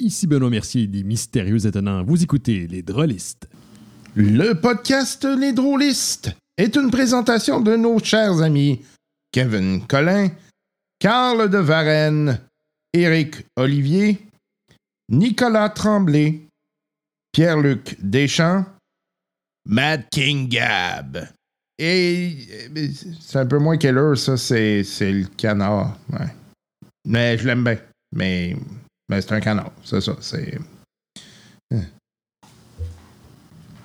Ici Benoît Mercier des Mystérieux Étonnants. Vous écoutez Les Drôlistes. Le podcast Les Drôlistes est une présentation de nos chers amis Kevin Collin, Carl de Varenne, Éric Olivier, Nicolas Tremblay, Pierre-Luc Deschamps, Mad King Gab. Et c'est un peu moins qu'elle ça, c'est, le canard. Mais je l'aime bien. Mais mais ben, c'est un canard, c'est ça. C'est.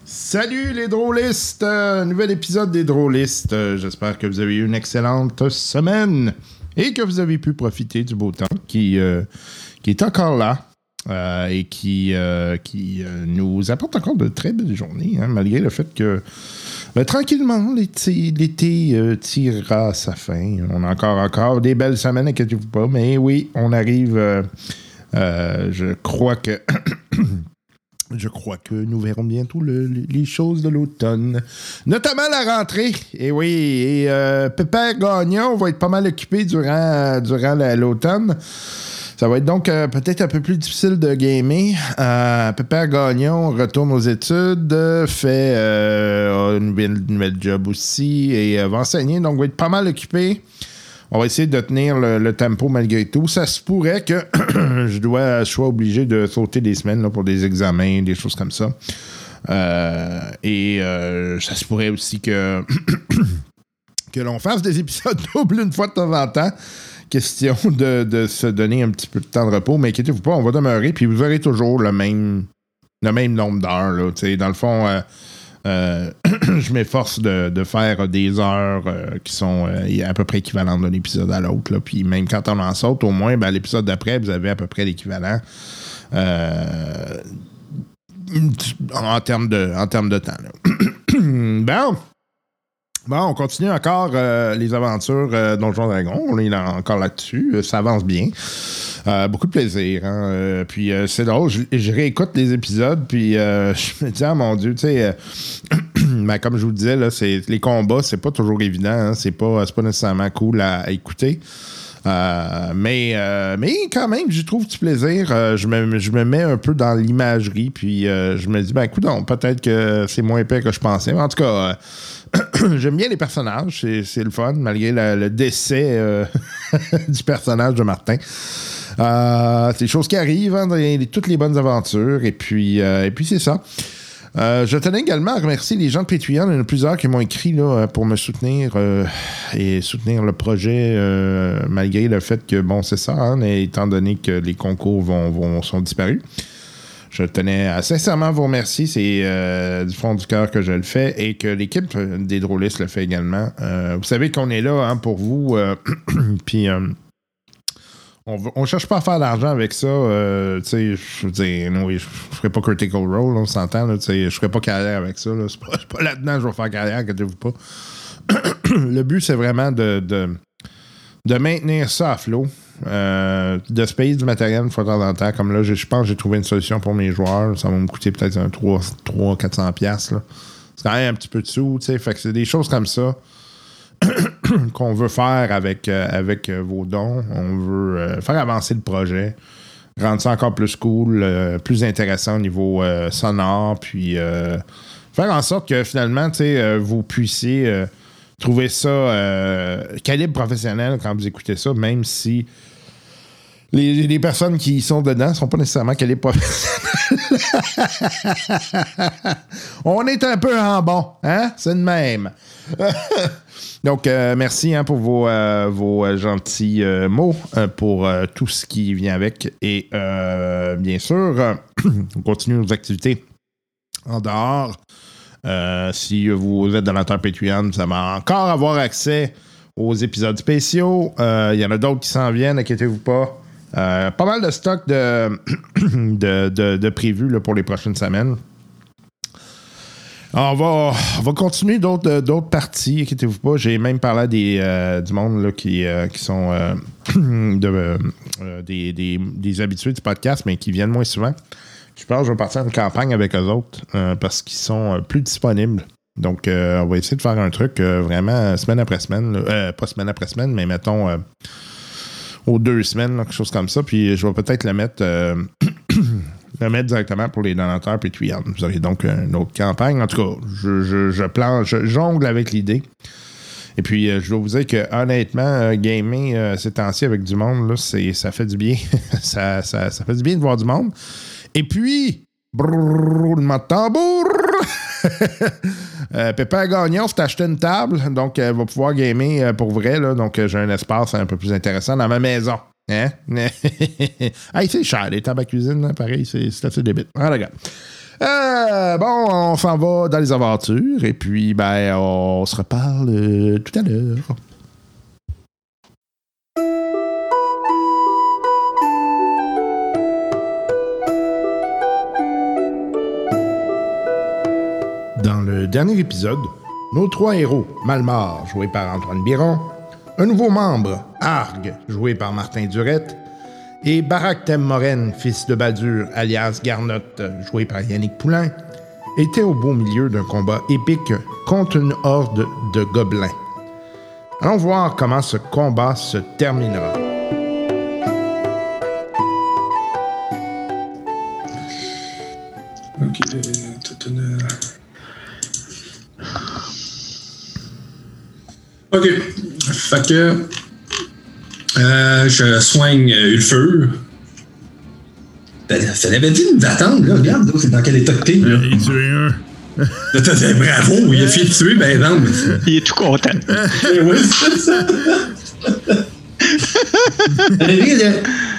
Salut les drôlistes! Euh, nouvel épisode des drôlistes. Euh, j'espère que vous avez eu une excellente semaine et que vous avez pu profiter du beau temps qui, euh, est encore là. et qui, nous apporte encore de très belles journées, hein, malgré le fait que ben, tranquillement, l'été tirera sa fin. On a encore, encore des belles semaines, inquiétez-vous pas, mais oui, on arrive euh, je crois que. Je crois que nous verrons bientôt les choses de l'automne, notamment la rentrée. Et oui, et euh, Pépère Gagnon va être pas mal occupé durant, durant l'automne. Ça va être donc euh, peut-être un peu plus difficile de gamer. Euh, Pépère Gagnon retourne aux études, fait une nouvelle, job aussi et va enseigner, donc va être pas mal occupé. On va essayer de tenir le, tempo malgré tout. Ça se pourrait que je dois, sois obligé de sauter des semaines pour des examens, des choses comme ça. Euh, et euh, ça se pourrait aussi que, que l'on fasse des épisodes doubles une fois de temps en temps. Question de, se donner un petit peu de temps de repos. Mais inquiétez-vous pas, on va demeurer. Puis vous aurez toujours le même, le même nombre d'heures. Dans le fond, euh, euh, je m'efforce de, faire des heures euh, qui sont euh, à peu près équivalentes d'un épisode à l'autre. Puis même quand on en saute, au moins, ben, l'épisode d'après, vous avez à peu près l'équivalent en termes de, en termes de temps. bon. Bon, on continue encore les aventures Donjon Dragon. On est encore là-dessus. Ça avance bien. Euh, beaucoup de plaisir. Hein. Euh, puis euh, c'est drôle, je, réécoute les épisodes, puis je me dis, ah mon Dieu, tu sais, ben, comme je vous le disais, là, les combats, c'est pas toujours évident. Hein. c'est pas, pas nécessairement cool à, écouter. Mais, mais quand même, j'y trouve du plaisir. je, me, je me mets un peu dans l'imagerie, puis je me dis, ben écoute, peut-être que c'est moins épais que je pensais. Mais en tout cas, j'aime bien les personnages, c'est le fun, malgré le décès du personnage de Martin. Euh, c'est des choses qui arrivent hein, dans toutes les bonnes aventures. Et puis, euh, et puis c'est ça. Euh, je tenais également à remercier les gens de Patreon. Il y en a plusieurs qui m'ont écrit là, pour me soutenir et soutenir le projet, malgré le fait que, bon, c'est ça, hein, étant donné que les concours vont, sont disparus. Je tenais à sincèrement vous remercier. C'est du fond du cœur que je le fais et que l'équipe des drôlistes le fait également. vous savez qu'on est là hein, pour vous. Puis on, ne cherche pas à faire d'argent avec ça. Euh, tu sais, je je, ne ferai pas Critical Role, on s'entend. Je ne ferai pas carrière avec ça. Là. C'est pas, pas là-dedans que je vais faire carrière, inquiétez-vous pas. le but, c'est vraiment de, de, maintenir ça à flot. Euh, de se payer du matériel une fois de temps en temps. Comme là, je, pense que j'ai trouvé une solution pour mes joueurs. Ça va me coûter peut-être un 300-400$. C'est quand même un petit peu de sous. C'est des choses comme ça qu'on veut faire avec, euh, euh, vos dons. On veut euh, faire avancer le projet, rendre ça encore plus cool, plus intéressant au niveau sonore, puis faire en sorte que finalement, vous puissiez trouver ça calibre professionnel quand vous écoutez ça, même si les, personnes qui sont dedans sont pas nécessairement calibre professionnel. On est un peu en bon, hein? C'est de même. Donc, euh, merci hein, pour vos, euh, vos euh, gentils mots, pour tout ce qui vient avec. Et bien sûr, on continue nos activités en dehors. si vous êtes donateur Patreon, vous allez encore avoir accès aux épisodes spéciaux. Il y en a d'autres qui s'en viennent, inquiétez-vous pas. pas mal de stock de, de, de, prévus pour les prochaines semaines. On va, on va continuer d'autres, euh, d'autres parties, inquiétez-vous pas. J'ai même parlé des, euh, du monde là, qui, euh, qui sont de, des, des, des, habitués du podcast, mais qui viennent moins souvent. Je pense que je vais partir en campagne avec eux autres parce qu'ils sont plus disponibles. Donc, on va essayer de faire un truc vraiment semaine après semaine. pas semaine après semaine, mais mettons aux deux semaines, quelque chose comme ça. Puis je vais peut-être le mettre le mettre directement pour les donateurs Patreon. Vous aurez donc une autre campagne. En tout cas, je, je, je, planche, je jongle avec l'idée. Et puis, euh, je dois vous dire que honnêtement, euh, gaming euh, ces temps-ci avec du monde, là, c'est, ça fait du bien. ça, ça, ça fait du bien de voir du monde. Et puis, roulement de tambour! euh, Pépin Gagnon s'est acheté une table, donc elle va pouvoir gamer pour vrai. Là, donc, j'ai un espace un peu plus intéressant dans ma maison. Hein? hey, c'est cher, les tables à cuisine, là, pareil, c'est, c'est assez débile. Ah, regarde. Euh, bon, on s'en va dans les aventures et puis ben on se reparle euh, tout à l'heure. Dans le dernier épisode, nos trois héros, Malmar, joué par Antoine Biron, un nouveau membre, Arg, joué par Martin Durette, et Barak Temmoren, fils de Badur, alias Garnotte, joué par Yannick Poulain, était au beau milieu d'un combat épique contre une horde de gobelins. Allons voir comment ce combat se terminera. Une... Ok, fait que euh, je soigne Ulfur. Ben, ça l'avait dit de m'attendre, là. Regarde, là, c'est dans quel état que t'es, là. Et tu es un. Bravo, il a fait tuer, ben non. mais- Il est tout content. Eh oui, c'est ça.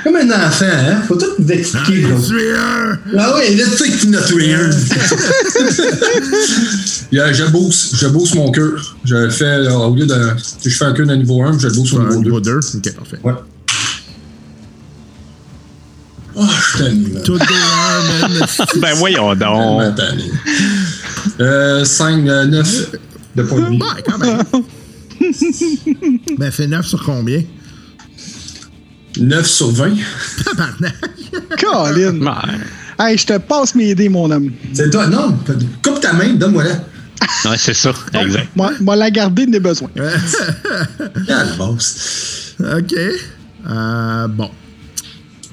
Comme un enfant, hein? Faut tout vous expliquer, là. Tu es un. Ah oui, là, tu sais que tu en as tué un. Yeah, je booste, je booste mon cœur. Je le fais, au lieu de. Si je fais un cœur de niveau 1, je le booste au niveau 2. niveau 2. Ok, parfait. Ouais. Oh, je man. Tout est un, man. Ben voyons donc. Euh, 5, 9 de points de vie. Ouais, quand même. ben, fait 9 sur combien? 9 sur 20. Tabarnak. Colin! Ouais, Hey, je te passe mes dés, mon homme. C'est toi, non. Coupe ta main, donne-moi-la. Ouais, c'est ça, exact. Moi, moi la garder des besoins. Quelle bosse. OK. Euh, bon.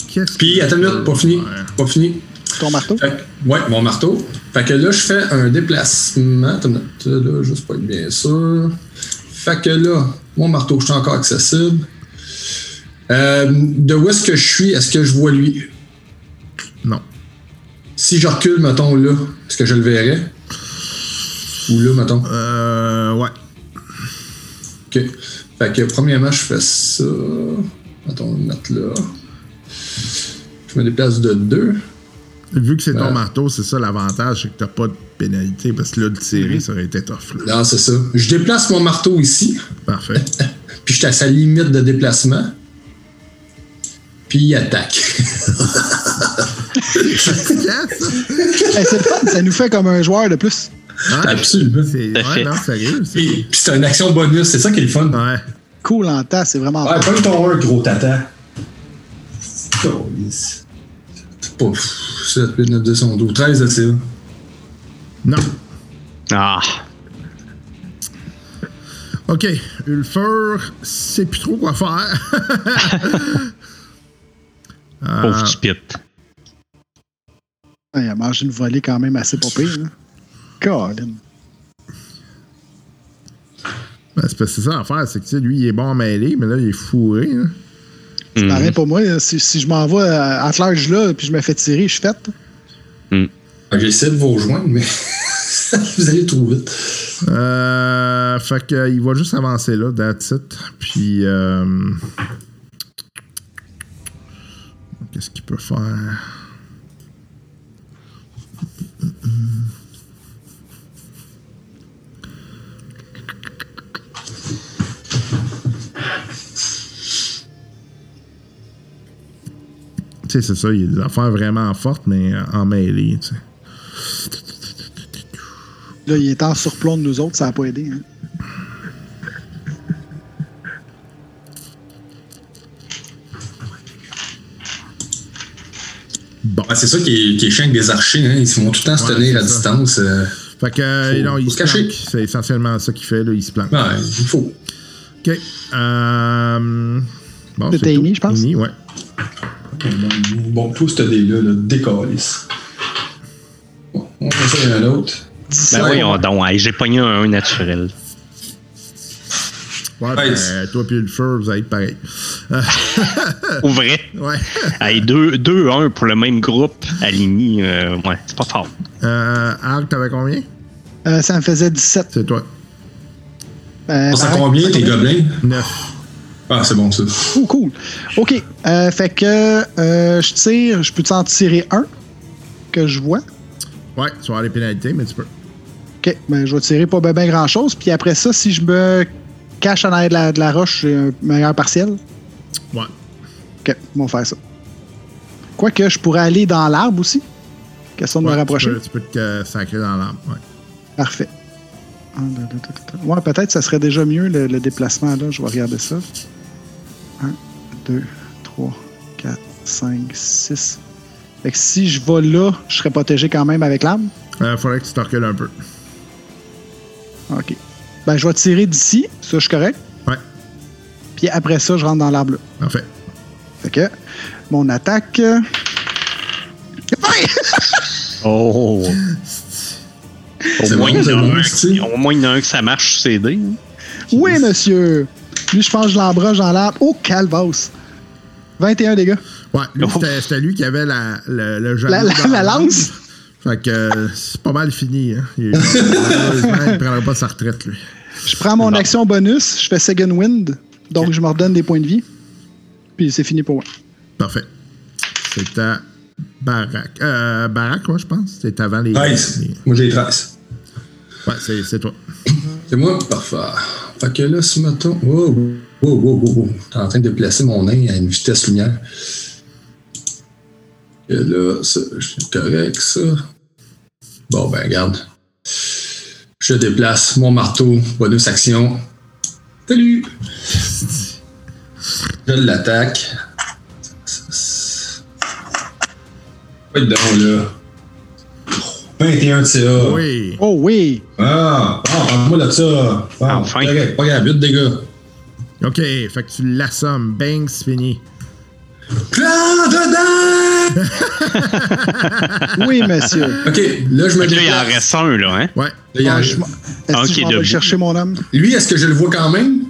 Qu'est-ce Puis, attends une minute, pas fini. Pas fini. Ton marteau? Fait ouais, mon marteau. Fait que là, je fais un déplacement. Attends une minute, là, juste pour être bien sûr. Fait que là, mon marteau, je suis encore accessible. Euh, de où est-ce que je suis, est-ce que je vois lui? Non. Si je recule, mettons, là, est-ce que je le verrais? Ou là, mettons? Euh, ouais. OK. Fait que, premièrement, je fais ça. Mettons, le mettre là. Je me déplace de 2. Vu que c'est ton marteau, c'est ça l'avantage, c'est que t'as pas de pénalité parce que là, le Mhm. tirer, ça aurait été tough. là. Non, c'est ça. Je déplace mon marteau ici. Parfait. Puis je suis à sa limite de déplacement. Puis il attaque. Yes! Hey, c'est le fun, ça nous fait comme un joueur de plus. Ouais, Absolument. c'est ouais, non, sérieux. c'est- Puis, puis c'est une action bonus, c'est ça qui est le fun. Ouais. Cool en tas, c'est vraiment Ouais, pas ton 1, gros tata. Calice. Pouf. 7, 8, 9, 10, 11, 12, 13 de tir. Non. Ah, OK. Ulfur, sait plus trop quoi faire. pauvre stupide. Ouais, il a mangé une volée quand même assez pas pire. hein. Colin. Ben, c'est parce que c'est ça l'affaire, c'est que lui, il est bon en mêlée, mais là, il est fourré. hein. Mhm. Pareil pour moi, si, si je m'en vais à à large là puis je me fais tirer, je suis faite. J'essaie de vous rejoindre, mais vous allez trop vite. Euh, fait que, euh, il va juste avancer là, that's it. Puis, euh, qu'est-ce qu'il peut faire? Tu sais, c'est ça, il y a des affaires vraiment fortes, mais euh, en mêlée, tu. Là, il est en surplomb de nous autres, ça n'a pas aidé. hein. Bon. Ouais, c'est ça qui est, qui est chiant avec des archers, hein. ils vont tout le temps se Ouais, tenir à ça. distance. euh. Fait que, euh, Faut- non, il faut se se cacher. C'est essentiellement ça qu'il fait, là, il se planque. Ouais, il faut. OK. Euh, bon, C'est c'est Amy, je pense. Amy, ouais. Bon, tout ce dé-là, là, décalisse. Bon, on va essayer un autre. Ben voyons donc, hey, j'ai pogné un, un naturel. Ouais, ben, Nice. toi puis le feu, vous allez être pareil. Au vrai. Ouais. Hey, 2-1 pour le même groupe aligné, euh, ouais, c'est pas fort. Euh, Arc, t'avais combien? Euh, ça me faisait 17. C'est toi. Euh, sait pareil, combien, ça tes gobelins? 9. Ah, c'est bon, ça. Oh, cool. OK. Euh, fait que euh, je tire. Je peux t'en tirer un que je vois? Ouais, tu vas avoir les pénalités, mais tu peux. OK. Ben, je vais tirer pas bien grand chose. Puis après ça, si je me cache en arrière de la, de la roche, j'ai un meilleur partiel. Ouais. OK. On va faire ça. Quoique, je pourrais aller dans l'arbre aussi. Question de Ouais, me rapprocher. Tu peux, tu peux te euh, sacrer dans l'arbre. Ouais. Parfait. Ouais, peut-être ça serait déjà mieux le, le déplacement là. Je vais regarder ça. 1, 2, 3, 4, 5, 6. Fait que si je vais là, je serais protégé quand même avec l'arme. Euh, faudrait que tu te recules un peu. OK. Ben, je vais tirer d'ici. Ça, je suis correct. Ouais. Puis après ça, je rentre dans l'arbre là. Parfait. Fait que mon attaque. euh, Ouais! Oh! Au C'est moins, bon, il y un- au moins, il y en a un que ça marche sur ses dés. hein. Oui, monsieur! Lui, je pense que je l'embroche dans l'arbre. Oh, calvas! 21 dégâts. Ouais, lui, Oh. c'était c'était lui qui avait la, le, le La, la- lance? Fait que euh, c'est pas mal fini. Hein. Il, malheureusement, il prendra pas sa retraite, lui. Je prends mon Non. action bonus, je fais Second Wind, donc je me redonne des points de vie. Puis c'est fini pour moi. Parfait. C'est à Barak. Euh, Barak, ouais, je pense. C'est avant les. 13. les- Moi, j'ai 13. Ouais, c'est c'est toi. C'est moi? Parfait. Fait que là, si mettons. Wow, wow, wow, wow, wow. T'es en train de déplacer mon nain à une vitesse lumière. Et là, ça, c'est correct, ça. Bon, ben, regarde. Je déplace mon marteau, bonus action. Salut! Je l'attaque. Ouais, donc, là. 21 de CA. Oui. Oh oui! Ah, ah, moi là de ça. Ah, Enfin. Pas grave, 8 dégâts. OK, fait que tu l'assommes. Bang, c'est fini. Plan dedans! Oui, monsieur. Ok, là je me là, il en reste un, là, hein? Ouais. Là, il y en Ah, je Est-ce que je m'en vais le chercher, mon homme? Lui, est-ce que je le vois quand même?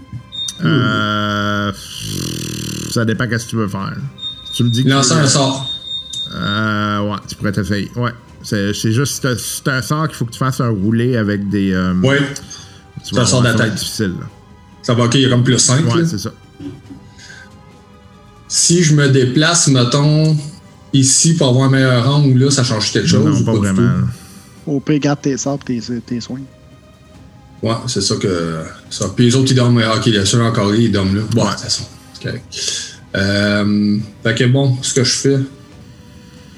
Euh, ça dépend qu'est-ce que tu veux faire. Tu me dis que. Lancer un sort. Euh, ouais, tu pourrais t'essayer. Ouais. C'est c'est juste c'est un- sort qu'il faut que tu fasses un roulé avec des. euh, Ouais, tu c'est un sort d'attaque. difficile. là. ça va, ok, il y a comme plus 5. Ouais, c'est ça. Si je me déplace, mettons, ici pour avoir un meilleur angle, là, ça change quelque chose? non, ou pas du vraiment. tout? là. Au pire, garde tes sorts et tes, tes soins. Ouais, c'est ça que. Ça. Puis les autres, ils dorment. Ok, les ceux encore ils dorment là. Bon, c'est ça. C'est correct. Euh, fait que bon, ce que je fais,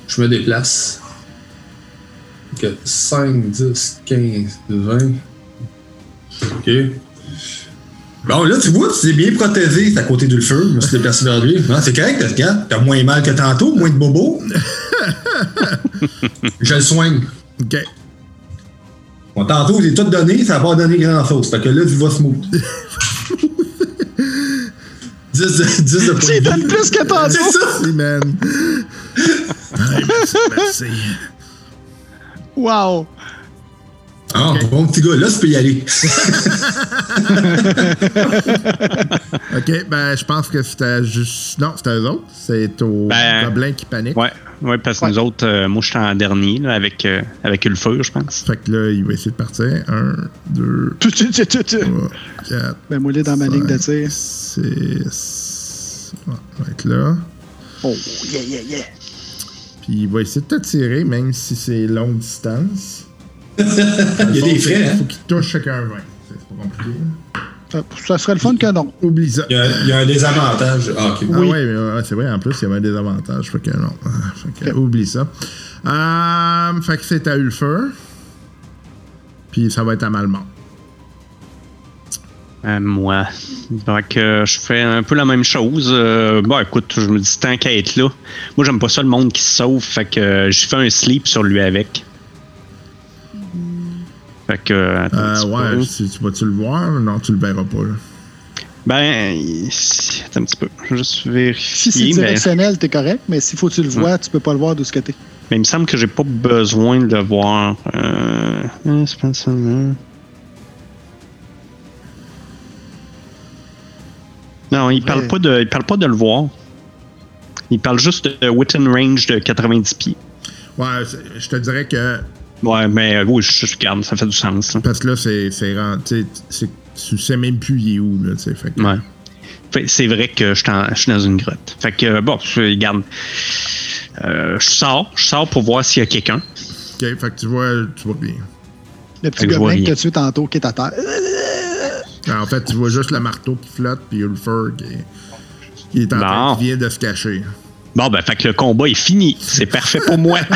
je me déplace. Fait que 5, 10, 15, 20. Ok. Bon, là, tu vois, tu t'es bien protégé. C'est à côté du feu. Je me suis déplacé vers lui. Non, c'est correct, regarde. T'as moins mal que tantôt, moins de bobos. je le soigne. OK. Bon, tantôt, j'ai tout donné, ça n'a pas donné grand-chose. Fait que là, tu vas smooth. 10 de, 10 de donnes vie. plus que tantôt! C'est ça! Merci, man. Ouais, merci, merci. Wow! Ah, bon petit gars, là, tu peux y aller. OK, ben, je pense que c'était juste. Non, c'était eux autres. C'est au Ben, gobelin qui panique. Ouais, ouais, parce que Ouais. nous autres, euh, moi, j'étais en dernier, là, avec, euh, avec Ulfur, je pense. Fait que là, il va essayer de partir. 1, 2, Tu, tu, tu, tu, tu. 3, 4, Ben, moi, là, dans ma ligne de tir. 6. Ouais, va être là. Oh, yeah, yeah, yeah. Puis il va essayer de te tirer, même si c'est longue distance. Il y a des frais, hein? Faut qu'il touche chacun 20. C'est pas compliqué. Ça, ça serait le fun que non. Oublie ça. Il y a, il y a un désavantage. Ah, ok. Ah Oui. ouais, mais ouais, c'est vrai, en plus, il y avait un désavantage. Fait que non. Fait que, oublie ça. Euh, fait que c'est à Ulfer. Puis ça va être à Malmont. Euh, moi. Donc, euh, je fais un peu la même chose. Euh, bon, écoute, je me dis tant qu'à être là. Moi, j'aime pas ça le monde qui se sauve. Fait que euh, je fais un sleep sur lui avec. Fait que. Euh, petit ouais, peu. si tu vas-tu le voir? Non, tu le verras pas. Là. Ben, attends un petit peu. Je vais juste Si c'est vérifier. mais, directionnel, t'es correct, mais s'il faut que tu le vois, tu peux pas le voir de ce côté. mais il me semble que j'ai pas besoin de le voir. Euh, euh, pas ça, non. Il parle, pas de, il parle pas de le voir. Il parle juste de within range de 90 pieds. Ouais, je te dirais que. Ouais, mais euh, oui, je, garde, ça fait du sens. là. Parce que là, c'est. tu sais, c'est- Tu sais même plus il est où, là, tu sais. Fait que- Ouais. Fait- C'est vrai que je suis en- je suis dans une grotte. Fait que, euh, bon, je garde. Euh, je sors, je sors pour voir s'il y a quelqu'un. Ok, fait que tu vois, tu vois rien. Le petit gobelin que t'as tué tantôt qui est à terre. Alors, en fait, tu vois juste le marteau qui flotte, puis Ulfer qui, qui est en train, qui vient de se cacher. Bon, ben, fait que le combat est fini. C'est parfait pour moi.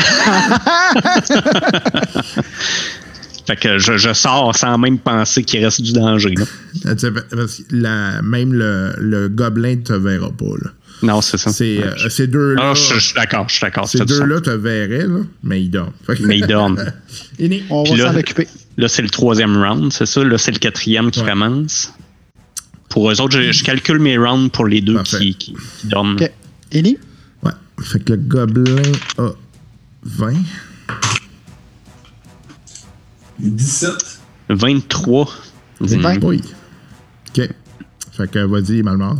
fait que je, je sors sans même penser qu'il reste du danger. là. Euh, tu sais, parce que la- même le, le gobelin te verra pas, là. Non, c'est ça. C'est, Ouais, euh, ces deux-là. Ah, je, suis d'accord, je suis d'accord. ça ces deux-là te verraient, là, mais ils dorment. Mais ils dorment. On Puis va là- s'en occuper. Là, c'est le troisième round, c'est ça? Là, c'est le quatrième qui Ouais. commence. Pour eux autres, je, je calcule mes rounds pour les deux qui, qui, qui dorment. Ok. Ini? Fait que le gobelin a 20. 17. 23. C'est Hmm. vingt. Oui. Ok. Fait que vas-y, mal mort.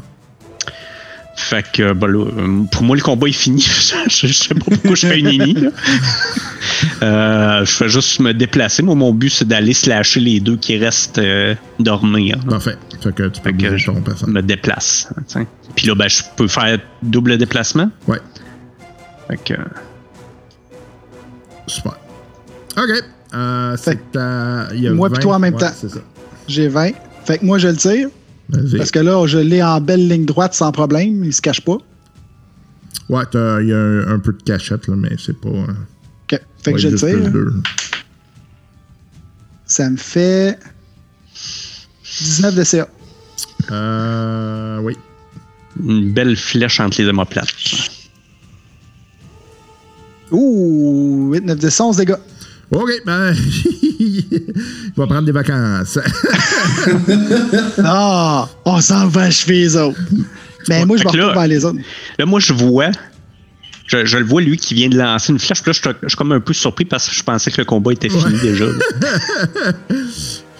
Fait que, ben là, euh, pour moi, le combat est fini. je, je sais pas pourquoi je fais une ini. là. Euh, je fais juste me déplacer. Moi, mon but, c'est d'aller slasher les deux qui restent euh, dormir. Parfait. Fait que tu peux Fait que bouger je ton me déplace. hein, tiens. Puis là, ben, je peux faire double déplacement? Ouais. Fait que, Super. OK. Euh, c'est à. il y a Moi pis 20. toi en même Ouais, temps. C'est ça. J'ai 20. Fait que moi, je le tire. Vas-y. Parce que là, je l'ai en belle ligne droite sans problème. Il se cache pas. Ouais, t'as- il y a un, un peu de cachette, là, mais c'est pas. euh, Ok. Fait que je le tire. Ça me fait 19 de CA. Euh. Oui. une belle flèche entre les omoplates. Ouh, 8, 9, 10, 11 dégâts. OK, ben. il va prendre des vacances. Ah, on s'en va achever les autres. Mais moi, je me retrouve vers les autres. Là, moi, je vois. Je, je le vois, lui, qui vient de lancer une flèche. Puis là, je, suis- je suis comme un peu surpris parce que je pensais que le combat était fini déjà.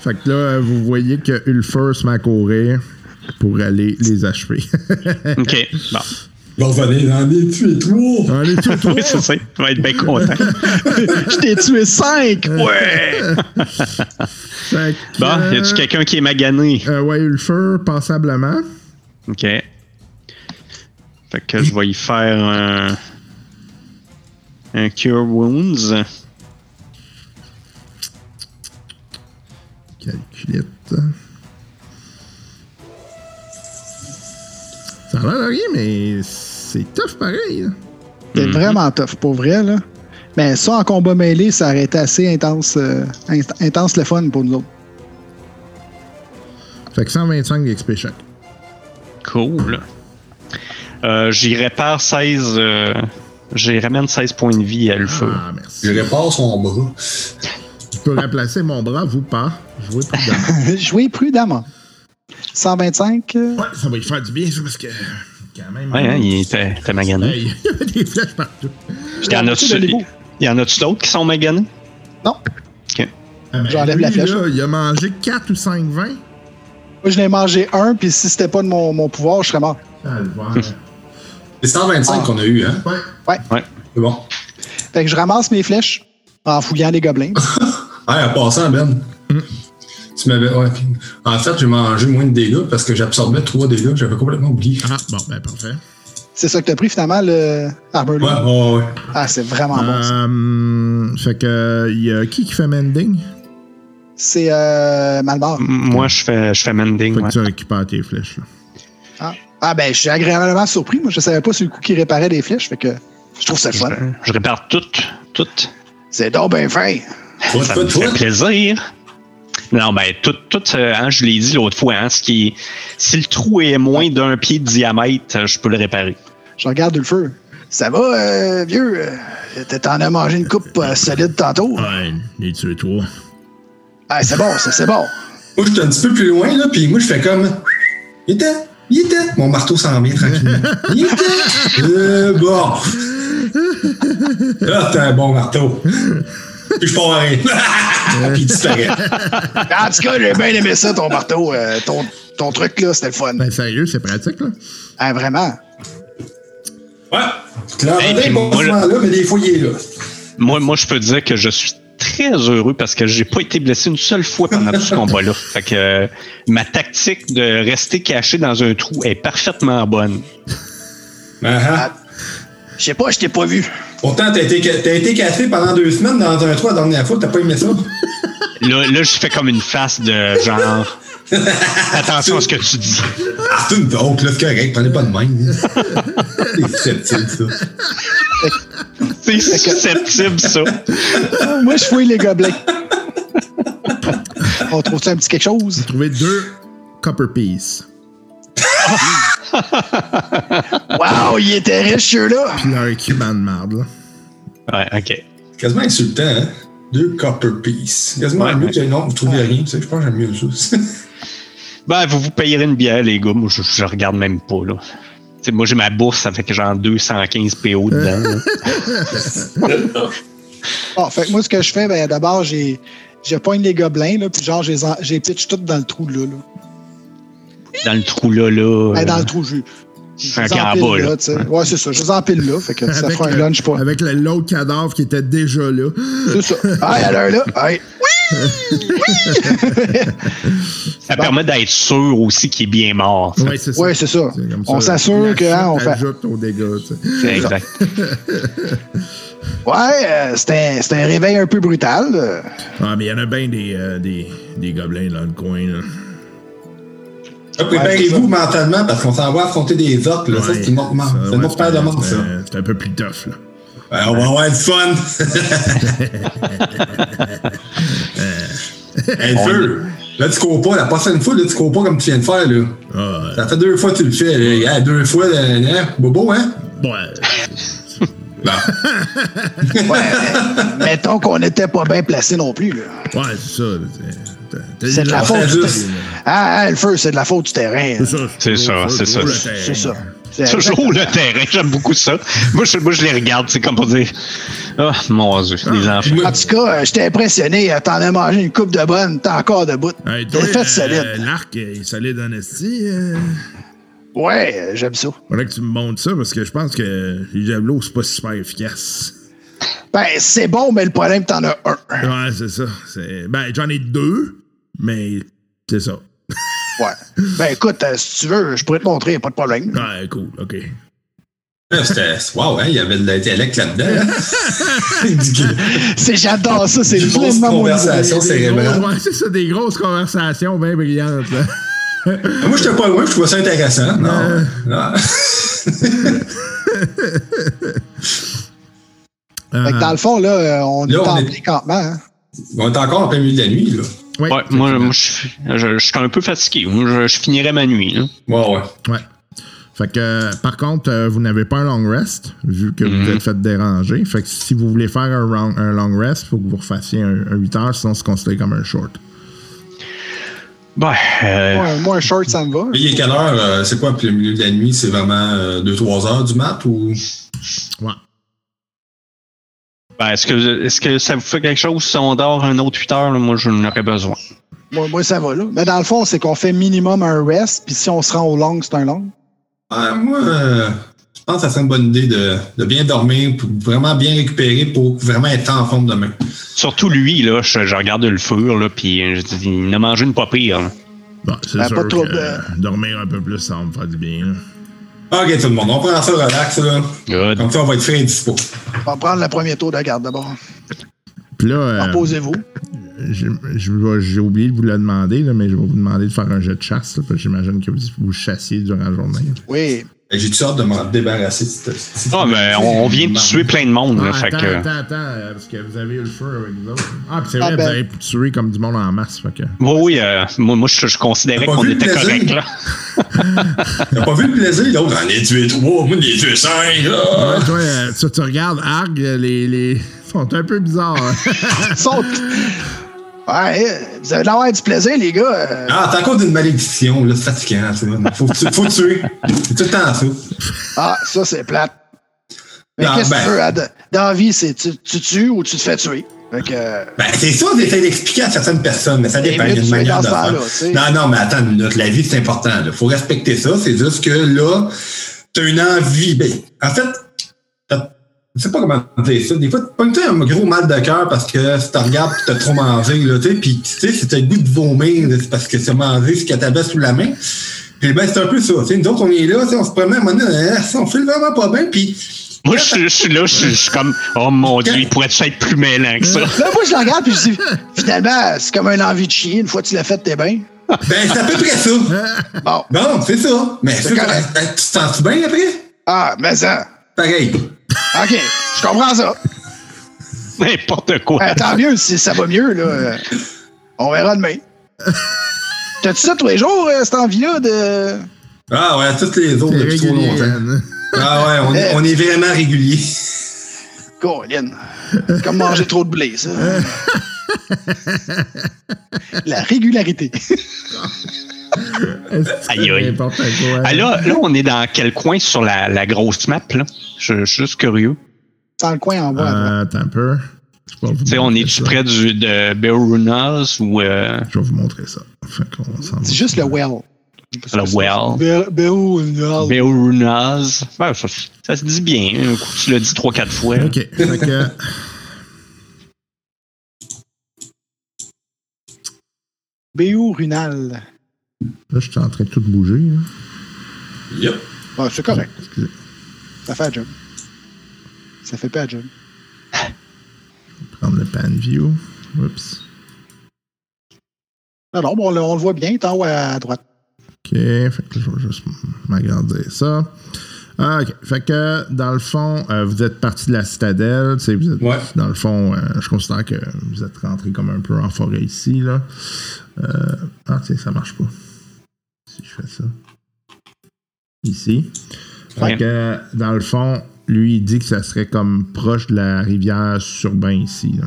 fait que là, vous voyez que Ulfer se met à courir pour aller les achever. OK. Bon. Il va revenir dans les tuer trois. Allez, tu Oui, c'est ça. Il va être bien content. Je t'ai tué 5! Ouais! Fait que, Bon, y a-tu euh, quelqu'un qui est magané? euh, ouais, Ulfer, passablement. OK. Fait que je vais y faire un. Un Cure Wounds. Calculette. Ça a l'air de rien, mais c'est tough pareil. C'est vraiment tough, pour vrai, là. Mais ça, en combat mêlé, ça aurait été assez intense, euh, intense le fun pour nous autres. Fait que 125 d'XP choc. Cool. Euh, J'y répare 16. Euh, J'y ramène 16 points de vie à le feu. Ah, Je merci. répare son bras. Je peux remplacer mon bras, vous pas. Jouez prudemment. Jouer prudemment. 125. euh, ouais, ça va y faire du bien, ça, parce que. Quand même. Ouais, hein, il était, était magané. Il y avait des flèches partout. Il y en a-tu de l'ébou. y en a-tu d'autres qui sont maganés? Non. OK. Ah, ben, J'enlève lui, la flèche. là, il a mangé 4 ou 5 vins. Moi, je n'ai mangé un, puis si c'était pas de mon, mon pouvoir, je serais mort. Ah, le voir. C'est 125 Ah. qu'on a eu, hein? Ouais. Ouais. Ouais. C'est bon. Fait que je ramasse mes flèches en fouillant les gobelins. Ah, en passant, Ben. Tu m'avais. Ouais, puis- en fait, j'ai mangé moins de dégâts parce que j'absorbais 3 dégâts. J'avais complètement oublié. Ah, bon, ben, parfait. C'est ça que t'as pris finalement, le Ouais, Loom? ouais, ouais. Ah, c'est vraiment bon ça. Euh, fait que, il y a qui qui fait mending? C'est euh, Malmar. M- Moi, je fais, je fais mending. Fait ouais. que tu récupères tes flèches. là. Ah. Ah, ben, je suis agréablement surpris. Moi, je savais pas sur le coup qui réparait des flèches. Fait que je trouve ça Je, fun. je répare toutes. Toutes. C'est donc bien fin. Toi, Ça me fait plaisir. Non, ben, tout, tout hein, je l'ai dit l'autre fois, hein, ce qui est, si le trou est moins d'un pied de diamètre, je peux le réparer. Je regarde le feu. Ça va, euh, vieux? Euh, T'en as mangé une coupe euh, solide tantôt. Ouais, les tués trois. Ah, c'est bon, ça, c'est bon. Moi, je suis un petit peu plus loin, là, puis moi, je fais comme. Il était. Il était. Mon marteau s'en vient tranquillement. Il était. Euh, bon. Là, t'as un bon marteau. Puis je pars à rien. Puis il disparaît. En tout cas, j'ai bien aimé ça, ton marteau. euh, ton, ton truc, là, c'était le fun. Ben, sérieux, c'est pratique, là. Ah, vraiment? Ouais. Hey, moi, là, mais des fois, il est là. Moi, moi, je peux te dire que je suis très heureux parce que j'ai pas été blessé une seule fois pendant tout ce combat-là. Fait que euh, ma tactique de rester caché dans un trou est parfaitement bonne. Ah, Je sais pas, je t'ai pas vu. Pourtant, t'as été, t'as été pendant deux semaines dans un trou la dernière fois, t'as pas aimé ça? Là, là, je fais comme une face de genre. Attention à ce que tu dis. Ah, c'est une joke, là, c'est correct, prenez pas de même. c'est susceptible, ça. C'est susceptible, ça. Moi, je fouille les gobelins. On trouve-tu un petit quelque chose? Trouver deux copper piece. Wow, il était riche, ceux-là. Puis leur équipement de marde, là. Ouais, ok. Quasiment insultant, hein? Deux copper pieces. Quasiment Ouais, mieux ouais. que non, vous trouvez rien. Tu sais, je pense que j'aime mieux ça. Ben, vous vous payerez une bière, les gars. Moi, je, je regarde même pas, là. Tu sais, moi, j'ai ma bourse avec genre 215 PO dedans. là. Bon, fait que moi, ce que je fais, ben, d'abord, j'ai, je poigne les gobelins, là, puis genre, j'ai, j'ai pitch tout dans le trou, là. là. Dans le trou là, là. Ben, dans euh, le trou, je. je Un les empile en bas, là. sais. Ouais, c'est ça. Je les empile là. Fait que ça Avec fera un le- lunch pas. Avec l'autre cadavre qui était déjà là. C'est ça. Hey, alors là. Hey. Ça permet d'être sûr aussi qu'il est bien mort. Ouais, c'est ça. Ouais, c'est ça. On s'assure que, hein, on fait- au dégât, tu sais. C'est exact. Ouais, euh, c'était, c'était un réveil un peu brutal. Ah, mais il y en a bien des, euh, des, des gobelins dans le coin, là. Ah, Préparez-vous mentalement parce qu'on s'en va affronter des orques. Là. ça, Ouais, c'est une autre ça, mort. C'est une ouais, autre paire de morts, ça. c'est- un peu plus tough, là. Ouais, on va avoir du fun. hey, feu. Là, tu cours pas. La prochaine fois, là, tu cours pas comme tu viens de faire. Là. Ah, Ça fait deux fois que tu le fais. Là. Deux fois, là, hein? Bobo, hein? ouais. Bon. Ouais, mettons qu'on n'était pas bien placé non plus. Là. Ouais, c'est ça. C'est- de la faute du. Ah, ah, le feu, c'est de la faute du terrain. C'est ça. C'est ça, c'est ça. toujours le C'est terrain. ça. C'est Toujours le terrain, j'aime beaucoup ça. Moi je, moi, je les regarde, c'est comme pour dire Ah, mon Dieu, les enfants. En tout cas, euh, j'étais impressionné. euh, T'en as mangé une coupe de bonne, t'es encore debout. Hey, T'as fait euh, solide. L'arc il est solide en esti. euh. Ouais, j'aime ça. Faudrait que tu me montres ça parce que je pense que les javelots, c'est pas super efficace. Ben, c'est bon, mais le problème, t'en as un. Ouais, c'est ça. Ben, j'en ai deux, mais c'est ça. Ouais. Ben, écoute, euh, si tu veux, je pourrais te montrer, pas de problème. Ouais, cool, ok. C'était. Wow, hein? Il y avait de l'intellect là-dedans. C'est, j'adore ça, c'est Une grosse pleinement mon conversation. idée. c'est ouais, ça, des grosses conversations bien brillantes. là. Moi, j'étais pas loin, je trouvais ça intéressant. Non. non. Fait que dans le fond, là, euh, on Là, est on en est- plein campement. Hein? On est encore en plein milieu de la nuit, là. Ouais, Ouais, moi, moi je, suis- je, je suis un peu fatigué. Je, je finirais ma nuit. là. Ouais, ouais. Ouais. Fait que, euh, par contre, euh, vous n'avez pas un long rest, vu que Mhm. vous êtes fait déranger. Fait que si vous voulez faire un, long- un long rest, il faut que vous refassiez un, un 8 heures, sinon c'est considéré comme un short. Ben, euh, Ouais, moi, un short, ça me va. Et il est quelle heure? euh, c'est quoi, puis le milieu de la nuit? C'est vraiment 2-3 heures du mat ou? Ouais. Ben, est-ce que, ça vous fait quelque chose si on dort un autre 8 heures? là? moi, je n'aurais besoin. Moi, moi, ça va, là. Mais dans le fond, c'est qu'on fait minimum un rest, puis si on se rend au long, c'est un long. Ouais, moi, euh, je pense que ça serait une bonne idée de, de bien dormir, pour vraiment bien récupérer pour vraiment être en forme demain. Surtout lui, là, je, je regarde le fur, là, puis euh, je dis, il a mangé une pas pire. Bon, c'est Ben, sûr pas trop que de- euh, dormir un peu plus, ça va me faire du bien. là. Ok, tout le monde, on prend ça relax, là. Good. Comme ça, on va être frais et dispo. On va prendre le premier tour de garde d'abord. Puis là, euh, Reposez-vous. je- je vais- j'ai oublié de vous le demander, là, mais je vais vous demander de faire un jet de chasse, là, parce que j'imagine que vous, vous chassiez durant la journée. Oui. J'ai toute sorte de m'en débarrasser. de cette- cette- Ah, ben, on, on vient de tuer plein de monde. là, Ah, fait attends, que, attends, attends, euh, parce que vous avez eu le feu avec nous autres. Ah, puis c'est Ah, vrai, ben. vous avez tué comme du monde en masse. Fait que... Oui, oui, euh, moi, moi, je, je considérais qu'on était correct, là. T'as pas vu le plaisir? L'autre, j'en ai tué trois, moi, j'en ai tué cinq, là. Ouais, toi, euh, tu, tu regardes Arg, euh, les, les sont un peu bizarres. hein. Saute. Ouais, euh, vous avez l'air du plaisir, les gars. euh, Ah, t'as encore d'une malédiction, là, c'est fatigant, ça. Faut, tu- faut tuer. C'est tout le temps ça. Ah, ça, c'est plate. Mais Ah, qu'est-ce que ben. tu veux? à- Dans la vie, c'est tu, tu tues ou tu te fais tuer? Que, euh, Ben, c'est ça, j'essaie d'expliquer à certaines personnes, mais ça dépend. mieux Il y a de une tuer manière de faire. tu. Non, non, mais attends une minute. La vie, c'est important. Il faut respecter ça. C'est juste que là, t'as une envie. Ben, en fait, je sais pas comment dire ça. Des fois, tu as un gros mal de cœur parce que si tu regardes et t'as trop mangé, là, tu sais, puis tu sais, si t'as le goût de vomir, là, c'est parce que c'est mangé ce que t'avais sous la main. Puis ben, c'est un peu ça. Tu sais, nous autres, on est là, tu on se promène, à un moment donné, on fait vraiment pas bien, puis Moi, je, je suis là, je, suis- je suis comme, oh mon dieu, il pourrait être plus mêlant que ça. Là, moi, je le regarde, puis je dis, finalement, c'est comme un envie de chier. Une fois que tu l'as fait, t'es bien. ben, c'est à peu près ça. Bon. Bon, c'est ça. Mais C'est correct. Tu te sens bien après? Ah, mais ça. Pareil. OK, je comprends ça. N'importe quoi. Euh, tant mieux si ça va mieux, là. On verra demain. T'as-tu ça tous les jours, euh, cette envie-là de. Ah ouais, toutes les autres depuis trop longtemps. hein? Ah ouais, on est, on est vraiment régulier. Colin. Comme manger trop de blé, ça. La régularité. Aïe. Ah, là, là, on est dans quel coin sur la, la grosse map, là? Je, je suis juste curieux. Dans le coin en bas. Euh, attends un peu. On est-tu près du, de Berunas ou euh, Je vais vous montrer ça. C'est juste le well. le Well? Be- Berunas. Berunas. Ouais, ça, ça se dit bien. Un coup, tu l'as dit trois, quatre fois. OK. Fait que. Beurunal. Là, je suis en train de tout bouger. hein. Yep. Ah, c'est correct. Excusez. Ça fait un job. Ça fait pas un job. Prendre le pan view. Oups. Non, non, bon, on, le- on le voit bien, t'en haut à droite. OK. Fait que je vais juste m'agrandir ça. Ah, OK. Fait que, dans le fond, euh, vous êtes parti de la citadelle. tu sais, Vous êtes, Ouais. Dans le fond, euh, je considère que vous êtes rentré comme un peu en forêt ici. Là. Euh, ah, tiens, ça marche pas. Ça. Ici. Fait Ouais. que, dans le fond, lui, il dit que ça serait comme proche de la rivière Surbain ici. Là.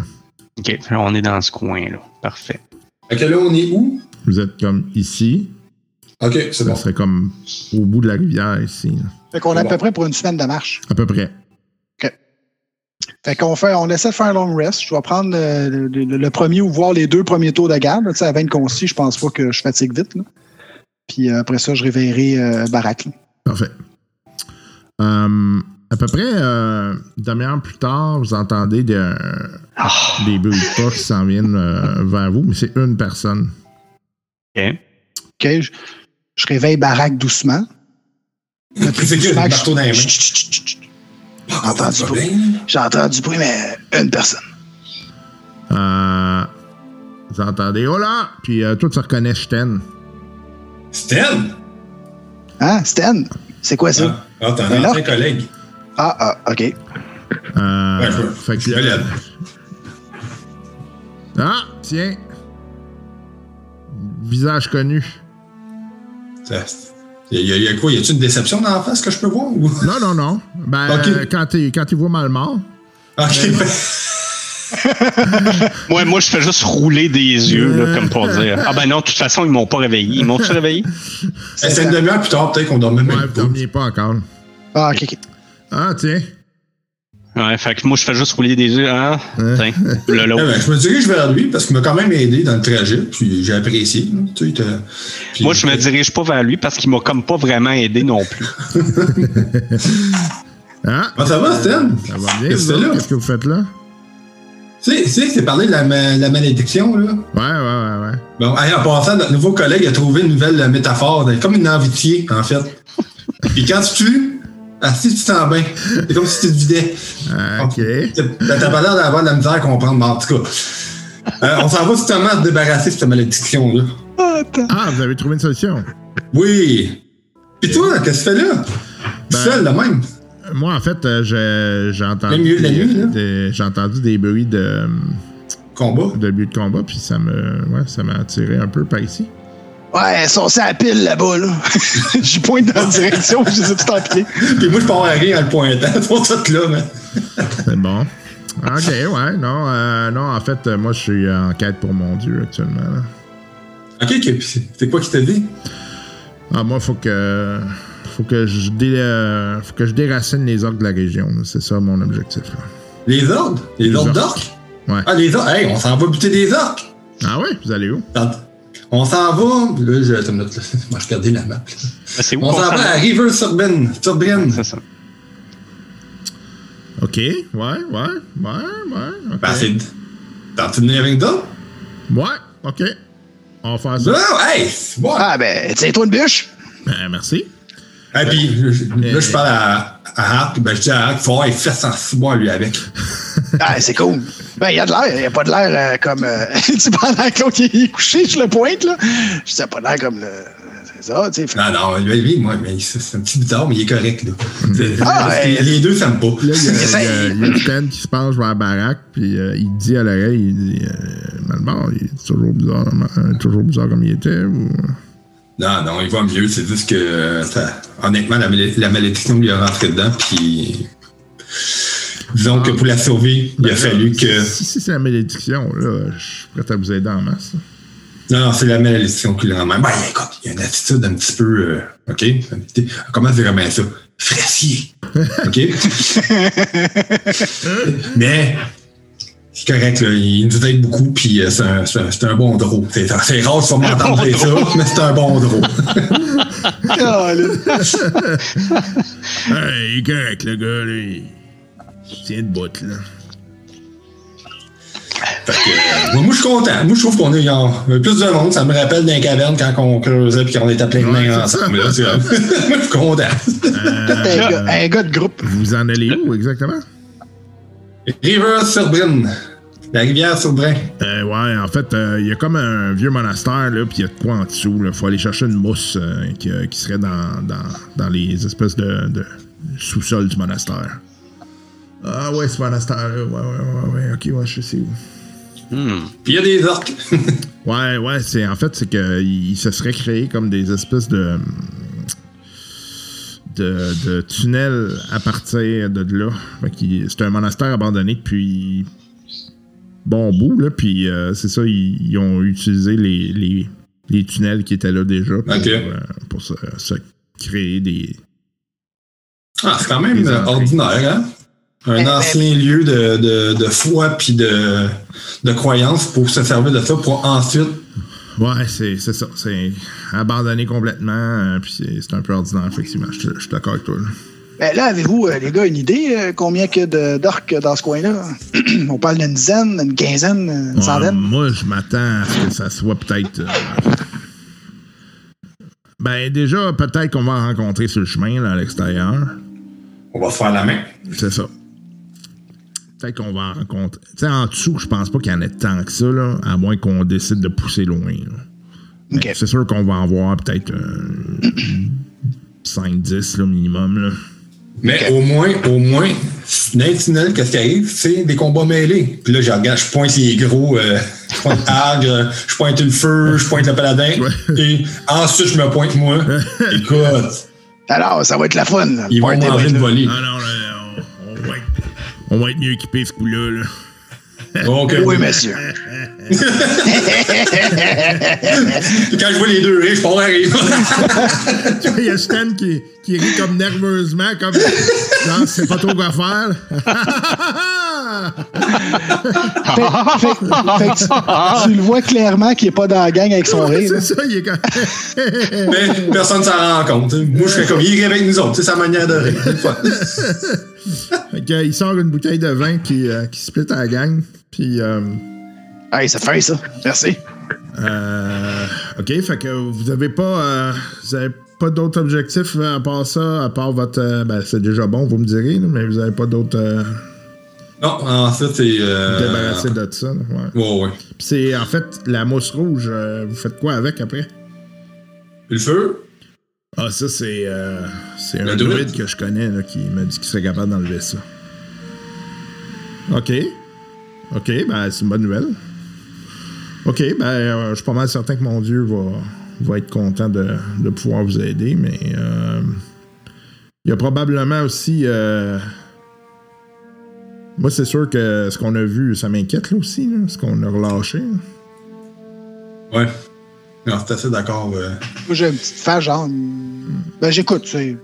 OK, on est dans ce coin-là. Parfait. Fait que là, on est où? Vous êtes comme ici. OK, c'est Ça bon. serait comme au bout de la rivière ici. là. Fait qu'on est à bon. peu près pour une semaine de marche. À peu près. Fait qu'on fait, on essaie de faire un long rest. Je vais prendre euh, le, le- le premier ou voir les deux premiers tours de garde. Tu sais, à 20 concis, je pense pas que je fatigue vite. là. Puis euh, après ça, je réveillerai euh, Barack. Parfait. Euh, à peu près euh, une demi-heure plus tard, vous entendez de- Ah, des bruits de pas qui s'en viennent euh, vers vous, mais c'est une personne. OK. OK? Je, je réveille Barack doucement. Le plus que que les pas bruit. J'ai entendu bruit, mais une personne. Euh, vous entendez Oh là! Puis euh, toi, tu reconnais Sten? Stan? Hein, Stan? C'est quoi ça? Ah, ah, t'es un ancien collègue. Ah, ah, OK. Euh, Ouais, je- fait que- je. Ah, tiens! Visage connu. Ça- Il y, a- il y a quoi? Y a-tu une déception dans la face que je peux voir? Ou... Non, non, non. Ben, euh, quand il voit mal mort. Ok. Moi, moi, je fais juste rouler des yeux, là, comme pour dire. Ah ben non, de toute façon, ils m'ont pas réveillé. Ils m'ont-tu réveillé? C'est une demi-heure plus tard, peut-être qu'on dormait Ouais, même vous pas. dormiez pas encore. Ah, OK, OK. Ah, tiens. Ouais, fait que moi, je fais juste rouler des yeux. Ah, tiens, le ben, je me dirige vers lui parce qu'il m'a quand même aidé dans le trajet, puis j'ai apprécié. là, tu sais, t'as- puis- Moi, je me dirige pas vers lui parce qu'il m'a comme pas vraiment aidé non plus. Ah, Ah, ça va, Stan? ça va bien. Vous? Qu'est-ce que vous faites là? Tu sais, c'est parlé de la, ma- la malédiction, là. Ouais, ouais, ouais, ouais. Bon, hey, en passant, notre nouveau collègue a trouvé une nouvelle euh, métaphore, comme une envitier, en fait. Puis quand tu tues, ah, si tu te sens bien. C'est comme si tu te vidais. Ah, OK. T'as t'as pas l'air d'avoir de la misère à comprendre, mais en tout cas. Euh, on s'en va justement se débarrasser de cette malédiction-là. Ah. Ah, vous avez trouvé une solution. Oui! Pis toi, qu'est-ce que tu fais là? Ben- Seul, de même? Moi, en fait, euh, j'ai j'ai entendu, des- nuit, là? des- j'ai entendu des bruits de, Combat? de but de combat, puis ça me, ouais, ça m'a attiré un peu par ici. Ouais, ils sont la pile là-bas, là. je pointe dans la direction, puis je les ai tout empilés. Puis moi, je pars à rien en le pointant. Ils sont tous là, mais. C'est bon. Ok, ouais, non, euh, non, en fait, moi, je suis en quête pour mon dieu actuellement. là. Ok, ok. C'est quoi qui t'a dit? Ah, moi, faut que. Faut que je dé, euh, faut que je déracine les orques de la région. C'est ça mon objectif. là. Les ordres? Les, orques. d'orques? Ouais. Ah, les orques. Hey, on s'en va buter des orques! Ah ouais, vous allez où? On s'en va. Là, je, attends là. Moi, je regardais la map. là. C'est où On s'en va à? River Turbine. Turbine. C'est ça. Ok, ouais, ouais, ouais, ouais. ok. Ben, c'est. T'as-tu avec d'autres? Ouais, ok. On va faire ça. Hey! c'est bon. Ah, ben, tiens-toi une bûche. Ben, merci. Et puis, je- là, je parle à, à Hark. Ben, je dis à Hark, il faut avoir les fesses en ciboire, lui, avec. Ah, c'est cool. Ben, il y a de l'air. Il n'y a pas de l'air euh, comme. euh, tu parles à l'autre qui est couché, je le pointe, là. Je dis, pas de l'air comme le. C'est ça, tu sais. fait- Non, non, lui, lui, moi, mais c'est c'est un petit bizarre, mais il est correct, là. C'est- Ah, que ouais. Les deux s'aiment pas. Là, il y a, Stan qui se penche vers la baraque, puis euh, il dit à l'oreille, il dit euh, Malbord, il est toujours bizarre, euh, toujours bizarre comme il était. Ou... Non, non, il va mieux. C'est juste que, ça- honnêtement, la, malé- la malédiction lui est rentrée dedans, puis. Disons que pour la sauver, il a fallu que. Si, si c'est la malédiction, là, je suis prêt à vous aider en masse. Non, non, c'est la malédiction qui rend même. Ben, écoute, il y a une attitude un petit peu. euh, OK? Comment dire bien ça? Fraicier. OK? Mais. C'est correct, là. Il nous aide beaucoup, puis euh, c'est un, c'est un- c'est un bon drôle. C'est c'est rare de faire m'entendre dire ça, mais c'est un bon drôle. Là. Hey, il est correct, le gars, là. Il il tient de bout, là. Fait que, euh, moi, moi, je suis content. Moi, je trouve qu'on est genre, euh, plus de monde. Ça me rappelle d'un caverne quand on creusait puis qu'on était plein de mains ensemble. là, moi, je suis content. un, gars, un gars de groupe. Vous en allez où, exactement? River Surbrin. La rivière Surbrin. Euh, ouais, en fait, euh, il y a comme un vieux monastère, là, puis il y a de quoi en dessous. Il faut aller chercher une mousse euh, qui, euh, qui serait dans, dans, dans les espèces de, de sous-sol du monastère. Ah ouais, ce monastère-là. Ouais, ouais, ouais, ouais, ok, ouais, je sais où. Hmm. Puis il y a des orques. Ouais, ouais, c'est en fait, c'est que il se serait créé comme des espèces de, de, de tunnels à partir de là. C'est un monastère abandonné depuis bon bout, là, puis euh, c'est ça, ils, ils ont utilisé les, les, les tunnels qui étaient là déjà pour, euh, pour se, se créer des... Ah, c'est quand même ordinaire, hein? Un Mais- ancien lieu de, de, de foi puis de, de croyance pour se servir de ça pour ensuite. Ouais, c'est c'est ça, c'est abandonné complètement, euh, puis c'est c'est un peu ordinaire, effectivement, je je suis d'accord avec toi. là. Ben là, avez-vous, euh, les gars, une idée euh, combien que de- d'orques dans ce coin-là? On parle d'une dizaine, d'une quinzaine, une Ouais, centaine? moi, je m'attends à ce que ça soit peut-être. euh, Ben, déjà, peut-être qu'on va en rencontrer sur le chemin, là, à l'extérieur. On va se faire la main. C'est ça. Peut-être qu'on va en rencontrer. Tu sais, en dessous, je pense pas qu'il y en ait tant que ça, là, à moins qu'on décide de pousser loin. là. Mais Ok. C'est sûr qu'on va en voir peut-être 5-10 là, minimum. Là. Mais au moins, au moins, tunnels, qu'est-ce qui arrive? C'est des combats mêlés. Puis là, je regarde, je pointe les gros, euh, je pointe Agre, je pointe le feu, je pointe le paladin. Ouais. Et ensuite, je me pointe moi. Écoute, Alors, ça va être la fun. ils vont manger là. volée. Ah non, là, on, on va être, on va être mieux équipé ce coup-là. Là. Oui, monsieur. Quand je vois les deux rires, je à rire. Il y a Stan qui, qui rit comme nerveusement, comme genre, c'est pas trop quoi faire. Fait- fait- fait que tu, tu le vois clairement qu'il est pas dans la gang avec son rire. c'est ça, il est comme. Mais personne s'en rend compte. tu. Moi, je fais comme, il rit avec nous autres. C'est sa manière de rire. Que, il sort une bouteille de vin qui, euh, qui split à la gang. Puis, euh, Hey, ça fait ça. Merci. euh, ok, fait que vous avez pas, euh, vous avez pas d'autres objectifs à part ça, à part votre. euh, ben, c'est déjà bon, vous me direz, mais vous avez pas d'autres. Euh, Non, en fait, c'est. Euh... débarrasser de ça. là, ouais. Ouais, ouais. Puis c'est en fait la mousse rouge. euh, vous faites quoi avec après? Le feu? Ah, ça, c'est euh, c'est un druide. que je connais là, qui m'a dit qu'il serait capable d'enlever ça. OK. OK, ben, c'est une bonne nouvelle. OK, ben, euh, je suis pas mal certain que mon Dieu va, va être content de, de pouvoir vous aider, mais euh, il y a probablement aussi. euh, Moi, c'est sûr que ce qu'on a vu, ça m'inquiète là aussi, là, ce qu'on a relâché. là. Ouais. Non, c'est assez d'accord. euh. Moi, j'ai une petite face, genre. hum, Ben, j'écoute, c'est.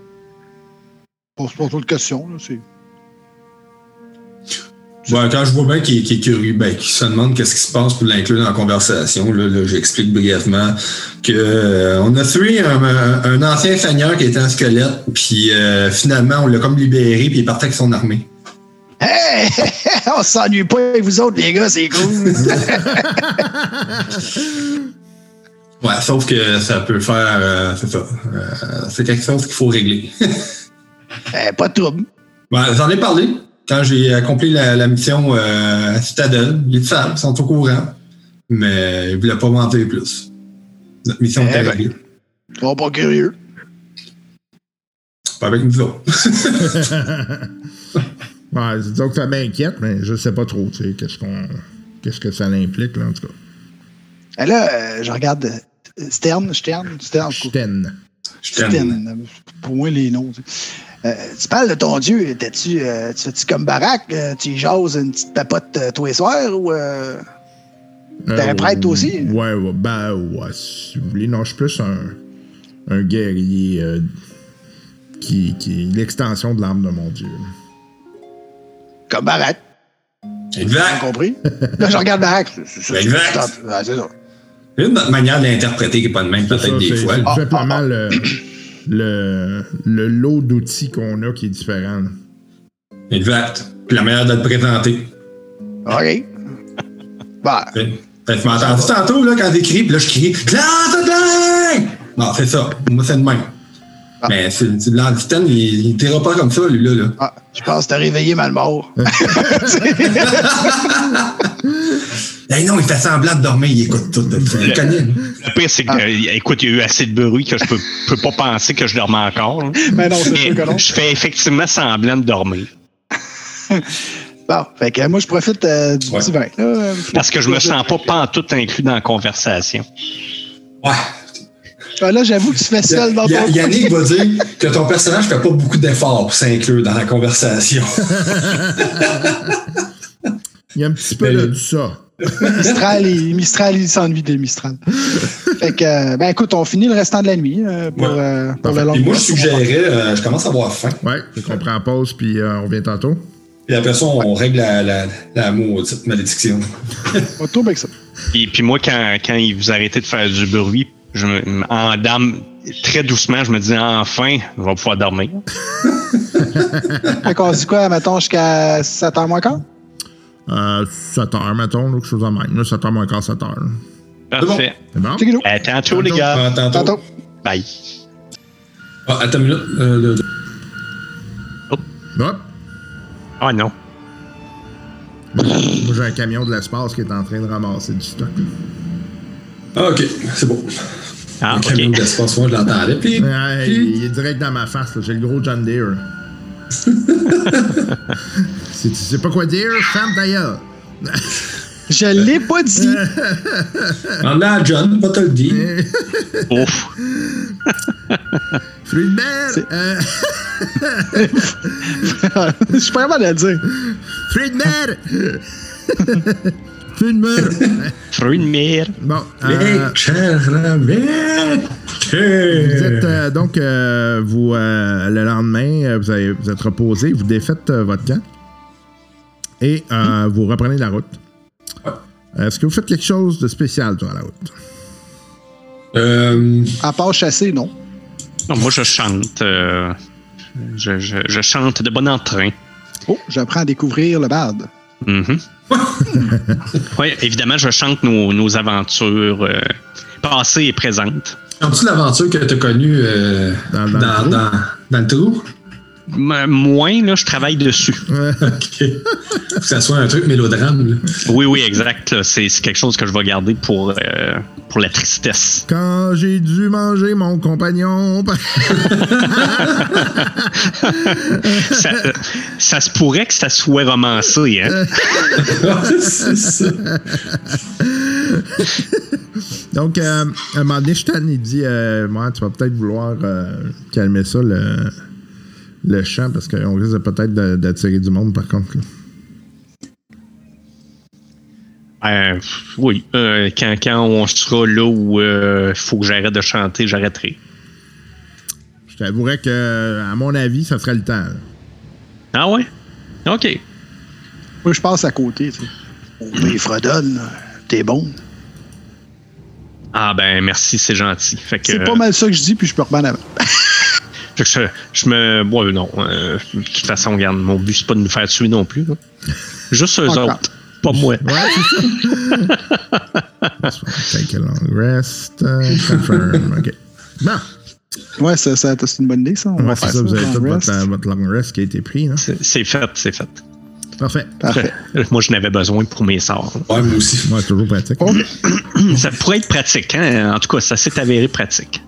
Pose pas trop de questions, là. C'est. Ouais, quand je vois bien qu'il est curieux, ben, qu'il se demande qu'est-ce qui se passe pour l'inclure dans la conversation, là, là, j'explique brièvement que euh, on a tué un, un- un ancien seigneur qui était un squelette, puis euh, finalement on l'a comme libéré, puis il parti avec son armée. Hey! On s'ennuie pas avec vous autres, les gars, c'est cool! Ouais, sauf que ça peut faire, euh, c'est ça, euh, c'est quelque chose qu'il faut régler. Eh, pas de trouble. Ouais, j'en ai parlé quand j'ai accompli la, la mission euh, à Citadel. Savent, ils sont au courant, mais ils voulaient pas m'en dire plus. Notre mission Eh était ben. réglée. Ils sont pas curieux. Pas avec nous autres. Ouais, disons que ça m'inquiète, mais je sais pas trop, tu sais, qu'est-ce qu'on. Qu'est-ce que ça l'implique, là, en tout cas. Et là, euh, je regarde Stern, Stern, Stern. Stern. euh, Pour moi, les noms. Euh, tu parles de ton Dieu, t'es-tu, euh, tu fais-tu comme Barack, euh, tu jases une petite papote euh, tous les soirs ou euh, T'es un prêtre, toi aussi? Ouais, ouais, ben, ouais, si vous voulez. Non, je suis plus un, un guerrier euh, qui, qui est l'extension de l'âme de mon Dieu. comme Barack? Exact. compris? Là, je regarde Barack. Exact. c'est ça. Notre manière de l'interpréter qui n'est pas de même, peut-être des fois. c'est tout simplement le, le, le lot d'outils qu'on a qui est différent. là. Exact. Puis la manière de te présenter. OK. Bah, Fait fait que tu m'as entendu tantôt là, quand t'écris, puis là je crie dingue! Non, c'est ça. Moi, c'est de même. Ah. Mais l'Antitan, il, il t'ira pas comme ça, lui, là. là. ah, je pense que t'as réveillé mal mort. Hey, non, il fait semblant de dormir, il écoute tout. Le connais. là. Le pire, c'est que, euh, écoute, il y a eu assez de bruit que je peux, peux pas penser que je dormais encore. là. Mais non, c'est sûr que non. je fais effectivement semblant de dormir. Bon, fait que moi, je profite euh, du Ouais. petit vin. là, euh, Parce que je me sens pas pantoute inclus dans la conversation. Ouais. Ah, là, j'avoue que tu fais seul dans Y- ton Yannick va dire que ton personnage fait pas beaucoup d'efforts pour s'inclure dans la conversation. Il y a un petit peu Mais- de ça. Mistral, il, Mistral, il s'ennuie des Mistral. fait que, euh, ben écoute, on finit le restant de la nuit euh, pour, Ouais. euh, pour le long Et moi, je suggérais, euh, je commence à avoir faim. Ouais, fait qu'on prend pause, puis euh, on revient tantôt. Puis après ça, on règle la, la, la maudite malédiction. On tourne avec ça. Et puis moi, quand, quand il vous arrêtez de faire du bruit, je me, en dame, très doucement, je me dis enfin, je vais pouvoir dormir. Fait qu'on dit quoi, mettons, jusqu'à 7h moins quart? Euh, 7 heures, mettons, là, quelque chose de même. Là, 7 heures moins quart, 7 heures. là. Parfait. C'est bon? C'est. À tantôt, les gars. Ah, tantôt. Tantôt. Bye. Ah, attends une minute. Euh, le- Hop. Oh non. Moi, j'ai un camion de l'espace qui est en train de ramasser du stock. Ah, ok, c'est bon. Ah, ok. camion d'espace, moi, je l'entendais. Puis, Ouais, puis- il est direct dans ma face. là. J'ai le gros John Deere. Si tu sais pas quoi dire, ferme ta gueule. Je l'ai pas dit. En a John, pas te le dire. Ouf. Fruit de mer! Euh, Je suis pas capable de le dire. fruit de mer! Fruit de mer! Fruit de mer. Bon, Les euh, caramels. vous êtes euh, donc, euh, vous, euh, le lendemain, euh, vous, avez- vous êtes reposé, vous défaites euh, votre camp et euh, vous reprenez la route. Est-ce que vous faites quelque chose de spécial durant la route? Euh, À part chasser, non. Non, moi, je chante. euh, je, je, je chante de bon entrain. Oh, j'apprends à découvrir le bard. Mhm. oui, évidemment, je chante nos, nos aventures euh, passées et présentes. As-tu l'aventure que tu as connue euh, Dans- dans, dans dans- dans le trou? Moins, là, je travaille dessus. OK. Faut que ça soit un truc mélodrame. là. Oui, oui, exact. C'est quelque chose que je vais garder pour, euh, pour la tristesse. Quand j'ai dû manger mon compagnon. ça, euh, ça se pourrait que ça soit romancé, hein? c'est ça. Donc, euh, à un moment donné, Stan, il dit euh, Moi, tu vas peut-être vouloir euh, calmer ça, le, le chant, parce qu'on risque peut-être d'attirer du monde, par contre. là. Ben, oui. Euh, quand, quand on sera là où il faut que j'arrête de chanter, j'arrêterai. Je t'avouerais que, à mon avis, ça serait le temps. là. Ah ouais? OK. Moi, je passe à côté, tu sais. Oh, mais Fredonne, t'es bon. Ah ben merci, c'est gentil. Fait que, C'est pas mal ça que je dis, puis je peux reprendre avant. fait que je, je me. Ouais, non. euh, de toute façon, regarde, mon but, c'est pas de nous faire tuer non plus. là. Juste eux Encore. autres. Pas moi. Ouais, c'est ça. Take a long rest. uh, confirm. OK. Bon. Ouais, ça, ça- c'est une bonne idée, ça. On Ouais, va c'est faire ça, ça. vous avez long tout votre, votre long rest qui a été pris. Là. C'est c'est fait, c'est fait. Parfait. Parfait. Moi, je n'avais besoin pour mes sorts. Ouais, moi aussi. Moi, toujours pratique. Oh, Ça pourrait être pratique, hein? En tout cas, ça s'est avéré pratique.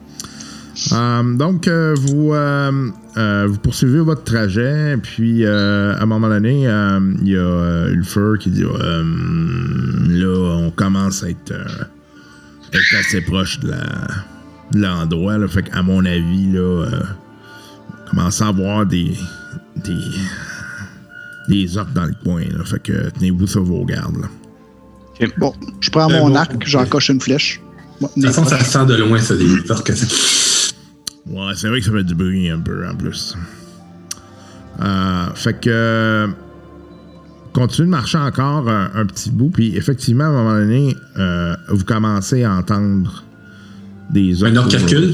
Euh, donc, euh, vous, euh, euh, vous poursuivez votre trajet, puis euh, à un moment donné, euh, il y a euh, Ulfer qui dit euh, Là, on commence à être, euh, être assez proche de la- de l'endroit. là. fait qu'à mon avis, là, euh, on commence à avoir des, des, des orques dans le coin. là. fait que tenez-vous sur vos gardes. là. Bon, je prends Euh, mon bon. arc, j'en coche une flèche. De toute façon, ça se sent de loin, ça, des orques. Ouais, c'est vrai que ça fait du bruit un peu en plus. Euh, fait que. euh, Continuez de marcher encore un, un petit bout, puis effectivement, à un moment donné, euh, vous commencez à entendre des Un recule.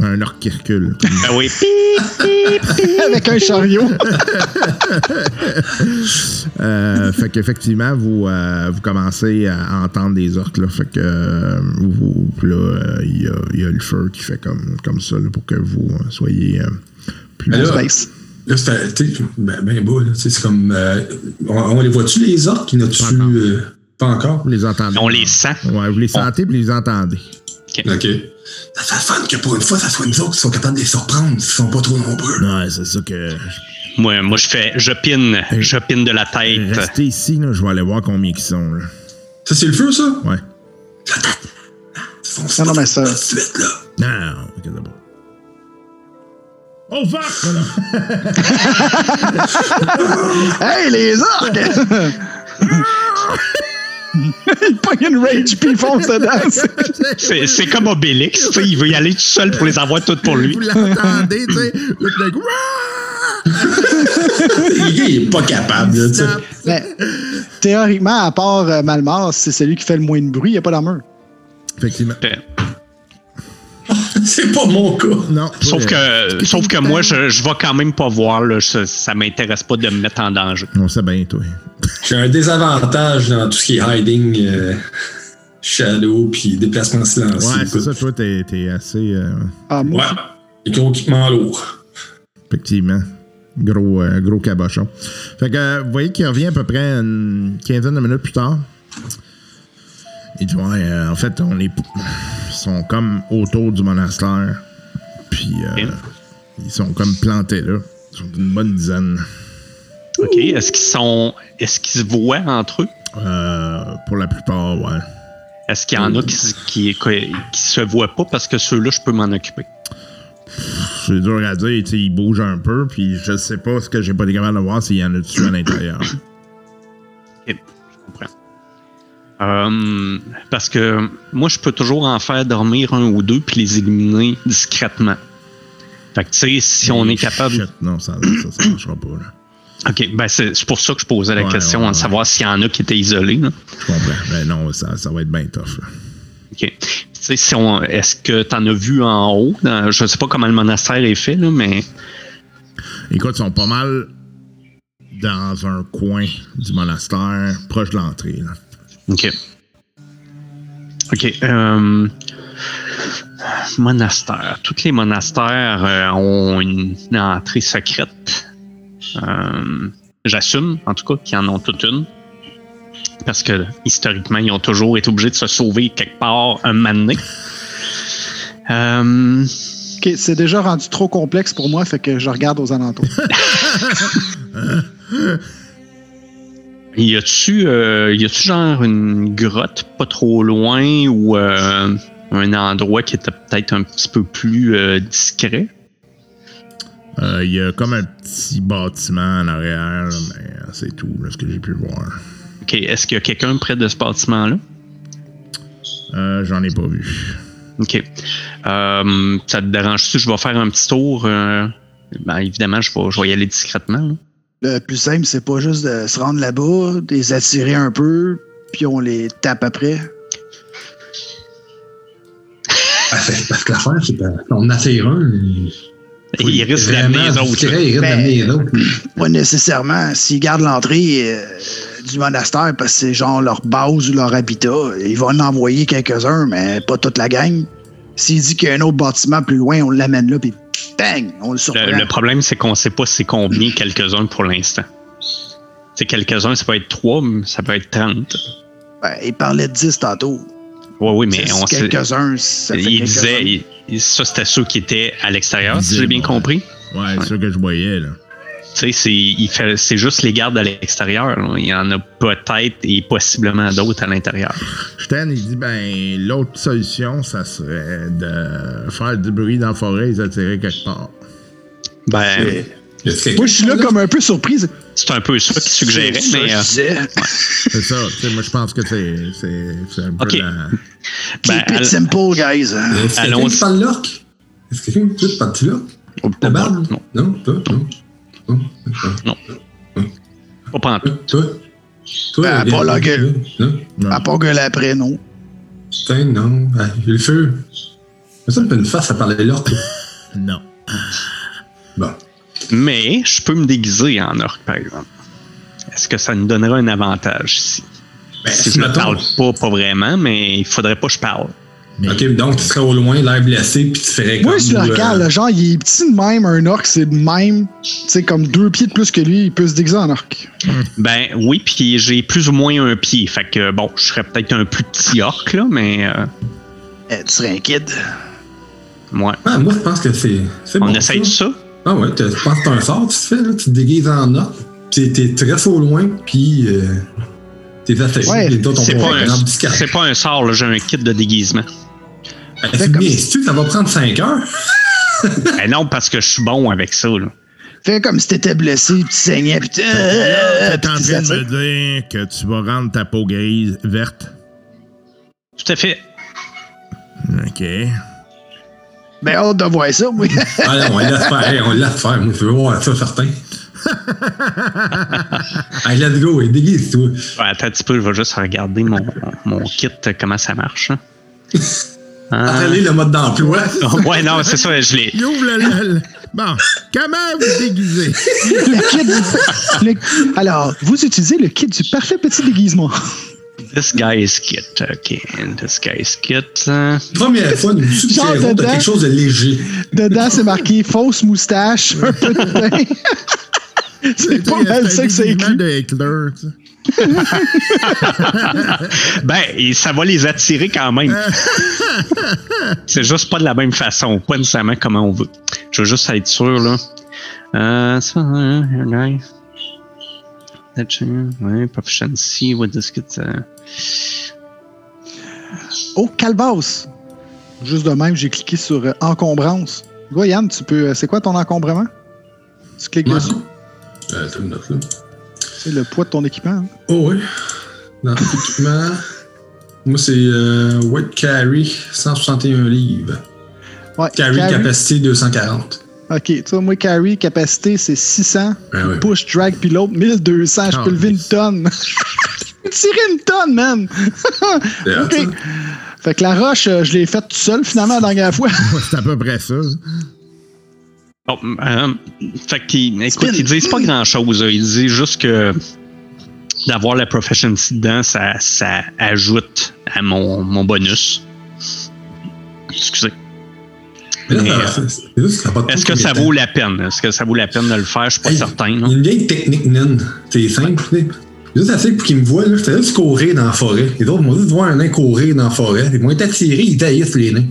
Un orque qui recule. Ah oui. Avec un chariot. Euh, fait qu'effectivement, vous, euh, vous commencez à entendre des orques. Là, fait que euh, vous, là, euh, il y, a, il y a le feu qui fait comme, comme ça là, pour que vous soyez euh, plus. Là, Space. Là, c'est tu ben, ben beau, tu C'est comme. euh, on, on les voit-tu, les orques? Pas encore. euh, pas encore? Vous les entendez. On les sent. Ouais, vous les sentez puis vous les entendez. OK. Ça serait fun que pour une fois, ça soit nous autres qui sont capables de les surprendre s'ils sont pas trop nombreux. Ouais, c'est ça que. Moi, moi je fais. Je pine. Je pine de la tête. Restez ici, là, je vais aller voir combien ils sont. Là. Ça, c'est le feu, ça? Ouais. Ils font Non, non, mais ça- Tout de suite, là. Non, non, inquiétez pas. Oh fuck! Hey, les orques! Il pogne une rage puis il fonce dedans. C'est c'est comme Obélix. tu sais, Il veut y aller tout seul pour les avoir toutes pour lui. Vous l'entendez, tu sais. Là, tout d'un coup! Le gars, il est pas capable, là, tu sais. Mais, théoriquement, à part euh, Malmar, c'est celui qui fait le moins de bruit, il n'y a pas d'armure. Effectivement. C'est pas mon cas. Non. Sauf euh, que, sauf que moi, je, je vais quand même pas voir. Là, ça, ça m'intéresse pas de me mettre en danger. On sait bien, toi. J'ai un désavantage dans tout ce qui est hiding, euh, shadow, puis déplacement silencieux. Ouais, c'est ça, toi, t'es t'es assez. euh, Ah, moi, Ouais. Et gros équipement lourd. effectivement. Gros, euh, gros cabochon. Fait que euh, vous voyez qu'il revient à peu près une quinzaine de minutes plus tard. Il dit Ouais, euh, en fait, on est. Ils sont comme autour du monastère. Puis euh, ils sont comme plantés là. Ils sont une bonne dizaine. OK? Est-ce qu'ils sont. Est-ce qu'ils se voient entre eux? Euh, pour la plupart, ouais. Est-ce qu'il y en a qui, se- qui, qui, qui se voient pas? Parce que ceux-là, je peux m'en occuper? C'est dur à dire, ils bougent un peu, puis je sais pas ce que j'ai pas été capable de voir s'il y en a dessus à l'intérieur. Euh, parce que moi, je peux toujours en faire dormir un ou deux puis les éliminer discrètement. Fait que, tu sais, si on est capable. Shit, non, ça, ça marchera pas, là. OK, ben c'est pour ça que je posais la Ouais, question, ouais, de savoir s'il y en a qui étaient isolés. là. Je comprends. Mais non, ça, ça va être bien tough, là. OK. Tu sais, si on- est-ce que tu en as vu en haut? Dans- je sais pas comment le monastère est fait, là, mais. Écoute, ils sont pas mal dans un coin du monastère, proche de l'entrée, là. OK. OK. euh, monastère. Tous les monastères euh, ont une, une entrée secrète. Euh, J'assume, en tout cas, qu'ils en ont toute une. Parce que, historiquement, ils ont toujours été obligés de se sauver quelque part un moment donné. Euh, Ok, c'est déjà rendu trop complexe pour moi, fait que je regarde aux alentours. Y a-tu, euh, y a-tu genre une grotte pas trop loin ou euh, un endroit qui était peut-être un petit peu plus euh, discret? Il y a comme un petit bâtiment en arrière, là, mais c'est tout, là, ce que j'ai pu voir. OK. Est-ce qu'il y a quelqu'un près de ce bâtiment-là? Euh, J'en ai pas vu. OK. Ça te dérange-tu? Je vais faire un petit tour. ben, évidemment, je vais, je vais y aller discrètement. là. Le plus simple, c'est pas juste de se rendre là-bas, de les attirer un peu, puis on les tape après. Ah, fait- Parce que l'affaire, c'est qu'on attire un. il- Il risque d'amener les autres. Il risque Ben, d'amener les autres. Pas nécessairement. S'ils gardent l'entrée euh, du monastère parce que c'est genre leur base ou leur habitat, ils vont en envoyer quelques-uns, mais pas toute la gang. S'il dit qu'il y a un autre bâtiment plus loin, on l'amène là, puis bang, on le surprend. Le, le problème, c'est qu'on sait pas c'est combien quelques-uns pour l'instant. C'est quelques-uns, ça peut être 3, ça peut être 30. Ben, il parlait de 10 tantôt. Oui, oui, mais on sait. quelques-uns, ça fait Il disait, il- ça c'était ceux qui étaient à l'extérieur, si j'ai bien Ouais. compris. Ouais, c'est ça que je voyais, là. Tu sais, c'est, juste les gardes à l'extérieur. Il y en a peut-être et possiblement d'autres à l'intérieur. Stan, il dit, ben, l'autre solution, ça serait de faire du bruit dans la forêt et les attirer quelque part. Ben, quelqu'un Moi, je suis là qui comme un peu surprise. c'est un peu ça qu'il suggérait, C'est ça, mais euh. C'est ça. moi, je pense que c'est, un peu Ok. la... ben, Keep it simple, guys. Est-ce quelqu'un Allons- qui parle l'orque? Est-ce que quelqu'un qui parle l'orque? pas, La pas, barbe? non, Non, toi? Non. Non. pas pantoute. Toi? Toi? Ben, viens, pas la gueule. Non? À part gueuler après, non. Putain, non. Ah, j'ai le feu. Mais ça me fait une face à parler l'orque. Non. Bon. Mais je peux me déguiser en orque, par exemple. Est-ce que ça nous donnerait un avantage ici? Ben, si si je ne parle pas, pas vraiment, mais il faudrait pas que je parle. Mais- Ok, donc tu serais au loin, l'air blessé, puis tu ferais Moi, comme. je le euh, regarde, là, genre, il est petit de même, un orc, c'est de même. Tu sais, comme deux pieds de plus que lui, il peut se déguiser en orc. Ben oui, puis j'ai plus ou moins un pied. Fait que bon, je serais peut-être un plus petit orc, là, mais euh, Eh, tu serais un kid. ouais. Ah, moi, je pense que c'est. c'est On bon, essaye ça. ça? Ah ouais, tu je pense que t'as un sort, tu te fais, là, tu te déguises en or, puis t'es très au loin, puis euh, t'es attaché. Ouais, les autres, on C'est pas, pas un sort, là, j'ai un kit de déguisement. Bien, si- ça va prendre 5 heures. Ben non, parce que je suis bon avec ça. Là. Fais comme si t'étais blessé, puis tu saignais, puis tu. T'es en train de me dire que tu vas rendre ta peau grise verte. Tout à fait. OK. Ben, hâte de voir ça, oui. Ah non, on laisse faire, Hey, on laisse faire, moi, je veux voir ça, certain. Allez, let's go, et déguise-toi. Ouais, attends un petit peu, je vais juste regarder mon, mon kit, comment ça marche. hein? Ah. Allez, le mode d'emploi. ouais, non, c'est ça, je l'ai. Il ouvre le... le- Bon, comment vous déguisez? le kit du- le- Alors, vous utilisez le kit du parfait petit déguisement. This guy's kit. OK. This guy's kit. euh, Première fois, nous suggérons de quelque chose de léger. Dedans, c'est marqué fausse moustache, un peu de pain. c'est pas mal ça que c'est écrit. Ben, et ça va les attirer quand même. c'est juste pas de la même façon, pas nécessairement comment on veut. Je veux juste être sûr, là. Euh, ça, hein, Ouais, proficiency, what does it, uh, Oh, Calvas. Juste de même, j'ai cliqué sur euh, encombrance. Yann, tu peux. euh, c'est quoi ton encombrement? Tu cliques dessus? Euh, t'as une note, là. C'est le poids de ton équipement. hein? Oh oui. Dans tout équipement. Moi, c'est euh, White Carry, 161 livres. Ouais, Carry, carry? capacité 240. Ok, tu vois, moi, carry, capacité, c'est 600. Ouais, ouais. Push, drag, pilote, 1200. Je Oh, peux lever une tonne. Tirer une tonne, man! Hot, Ok. Fait que la roche, euh, je l'ai faite tout seul, finalement, la dernière fois. C'est à peu près ça. Bon, euh, fait qu'ils, écoute, ils disent pas grand chose. Ils disent juste que d'avoir la proficiency dedans, ça, ça ajoute à mon, mon bonus. Excusez. Euh, de Est-ce que ça de vaut la peine? Est-ce que ça vaut la peine de le faire? Je suis pas Hey, certain. Il y a une vieille technique naine. C'est simple. Juste assez pour qu'ils me voient, là, je fais juste courir dans la forêt. Les autres m'ont juste voir un nain courir dans la forêt. Ils vont être attirés, ils taillissent les nains.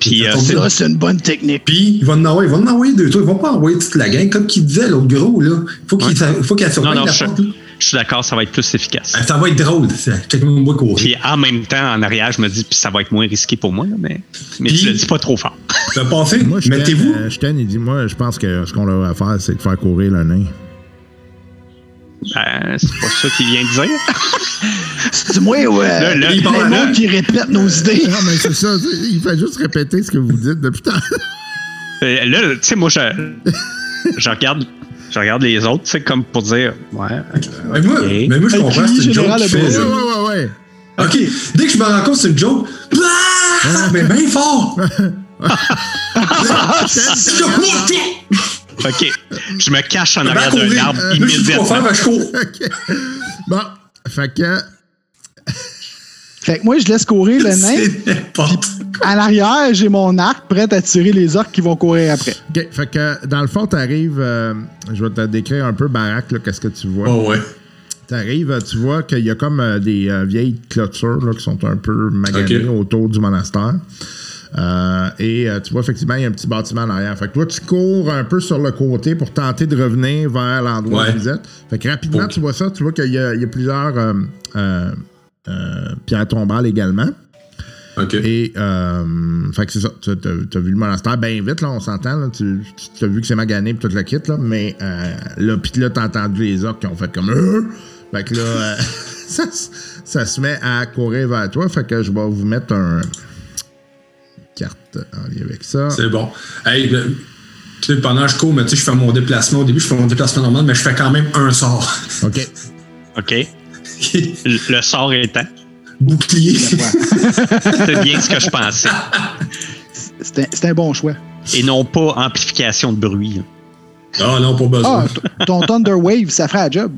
Puis, euh, Ça tombe c'est-. Ça, c'est une bonne technique. Puis, ils vont en envoyer, ils vont en envoyer deux, trois. Ils vont pas envoyer toute la gang. Comme qu'il disait, l'autre gros, là. Faut qu'il faut qu'elle surveille non, la je, porte, là. je suis d'accord, ça va être plus efficace. Ah, Ça va être drôle. ça. Quelqu'un me voit courir. Puis en même temps, en arrière, je me dis, puis ça va être moins risqué pour moi, là, mais, mais Puis- tu le dis pas trop fort. Ça va passer. Moi, je Mettez-vous. euh, Stan, il dit, moi, je pense que ce qu'on leur va faire, c'est de faire courir le nain. Ben, c'est pas ça qu'il vient de dire. C'est moi ou euh, Là, là, les là. qui répètent nos idées? Non, mais c'est ça. c'est- Il fait juste répéter ce que vous dites depuis tantôt. Euh, Là, tu sais, moi, je, je regarde. Je regarde les autres, tu sais, comme pour dire, ouais. Mais moi, Ok. mais moi je comprends, c'est une joke de fait. Ouais, ouais, ouais, ouais. Ok, dès que je me rends compte c'est une joke, Blah! mais bien fort! C'est! Ok. Je me cache en arrière d'un arbre je faire, immédiatement. ben, je cours. OK. Bon, fait que. Fait que moi, je laisse courir le nain. C'est n'importe À l'arrière, j'ai mon arc prêt à tirer les orques qui vont courir après. Fait que dans le fond, t'arrives. euh, je vais te décrire un peu Barack, là, qu'est-ce que tu vois. Oh ouais. T'arrives, euh, tu vois qu'il y a comme euh, des euh, vieilles clôtures là, qui sont un peu maganées autour du monastère. Euh, et euh, tu vois effectivement, il y a un petit bâtiment en arrière. Fait que toi, tu cours un peu sur le côté pour tenter de revenir vers l'endroit Ouais. où vous êtes. Fait que rapidement, tu vois ça. Tu vois qu'il y a plusieurs euh, pierres tombales également. Ok. Et, euh, fait que c'est ça. Tu as, vu le monastère bien vite, là, on s'entend. là. Tu, tu as vu que c'est magané et tout le kit, là. Mais euh, là, puis là, t'as entendu les orques qui ont fait comme. Euh! Fait que là, euh, ça, ça se met à courir vers toi. Fait que je vais vous mettre un. une carte en lien avec ça. C'est bon. Hey, ben, tu sais, pendant que je cours, mais tu sais, je fais mon déplacement. Au début, je fais mon déplacement normal, mais je fais quand même un sort. OK. Ok. Le le sort étant. Bouclier. C'est bien ce que je pensais. C'est un, bon choix. Et non pas amplification de bruit. Ah non, pas besoin. Ah, ton Thunder Wave, ça ferait la job.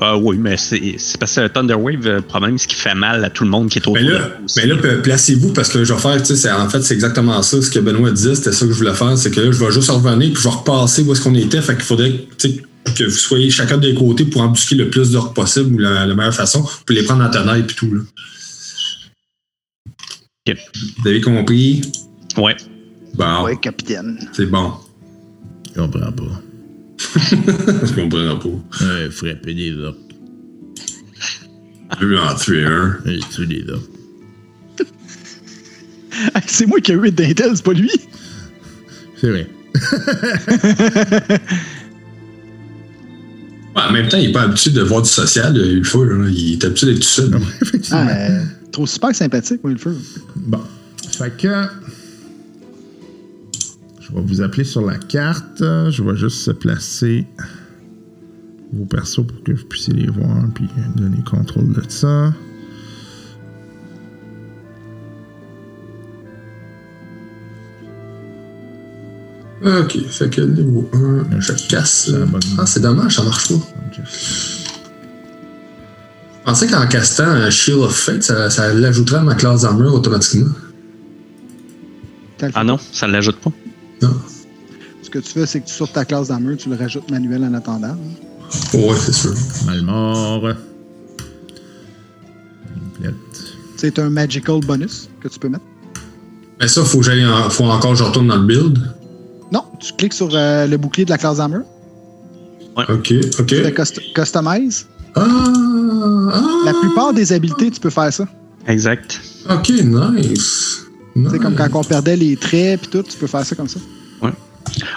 Ah oui, mais c'est parce que le Thunderwave, le problème, c'est qu'il fait mal à tout le monde qui est autour Mais là, mais là, pla- placez-vous parce que je vais faire, tu sais, en fait, c'est exactement ça. Ce que Benoît disait, c'était ça que je voulais faire. C'est que là, je vais juste revenir puis je vais repasser où est-ce qu'on était. Fait qu'il faudrait tu sais, que vous soyez chacun des côtés pour embusquer le plus d'or possible ou la, la meilleure façon pour les prendre en tenaille et tout. Là. Vous avez compris? Ouais. Bon, Ouais, capitaine. c'est bon. Je comprends pas. Je comprends pas. Ouais, frapper des orques. Je vais en tuer un. Tuer des orques. C'est moi qui ai eu d'Intel, c'est pas lui. C'est vrai. En même temps, il est pas habitué de voir du social, euh, le feu. là. Il est habitué d'être tout seul. Effectivement. Ah, euh, trop super sympathique, moi, le feu. Bon. Fait que. Je vais vous appeler sur la carte. Je vais juste se placer vos persos pour que vous puissiez les voir puis donner contrôle de ça. Ok, fait que niveau 1, je casse. la bonne- Ah, c'est dommage, ça marche pas. Je pensais qu'en castant un Shield of Fate, ça, ça l'ajouterait à ma classe d'armure automatiquement. Ah non, ça ne l'ajoute pas. Non. Ce que tu fais, c'est que tu sortes ta classe d'armure, tu le rajoutes manuel en attendant. Ouais, c'est sûr. Mal mort. Complète. C'est un magical bonus que tu peux mettre. Mais ça, faut que j'aille en- faut encore que je retourne dans le build. Non, tu cliques sur euh, le bouclier de la classe d'armure, Ok, ok. tu cust- customize. Ah, ah, La plupart des habiletés, tu peux faire ça. Exact. Ok, nice. C'est comme quand on perdait les traits puis tout, tu peux faire ça comme ça.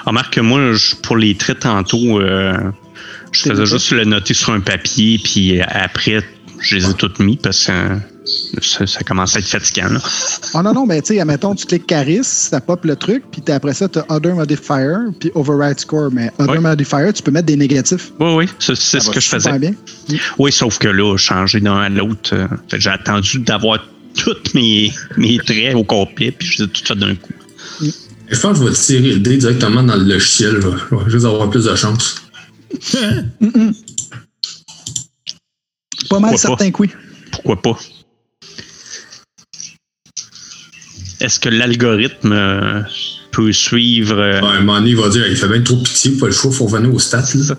Remarque que moi, je- pour les traits tantôt, euh, je faisais juste le noter sur un papier, puis après, je les ai toutes mis parce que euh, ça, ça commence à être fatigant. Là. Oh non, non, mais tu sais, admettons, tu cliques Charis, ça pop le truc, puis après ça, tu as Other Modifier, puis Override Score. Mais Other. Modifier, tu peux mettre des négatifs. Oui, oui, ça, c'est Ça ce que je faisais. bien. Oui, sauf que là, changer d'un à l'autre, euh, que j'ai attendu d'avoir tous mes, mes traits au complet, puis je les ai tout fait d'un coup. Je pense que je vais tirer le dé directement dans le logiciel. Je vais, juste avoir plus de chance. Pas mal Pourquoi certains coups. Pourquoi pas? Est-ce que l'algorithme euh, peut suivre. euh, un moment donné, il va dire il fait bien trop pitié, pas le choix, faut revenir aux stats. Là.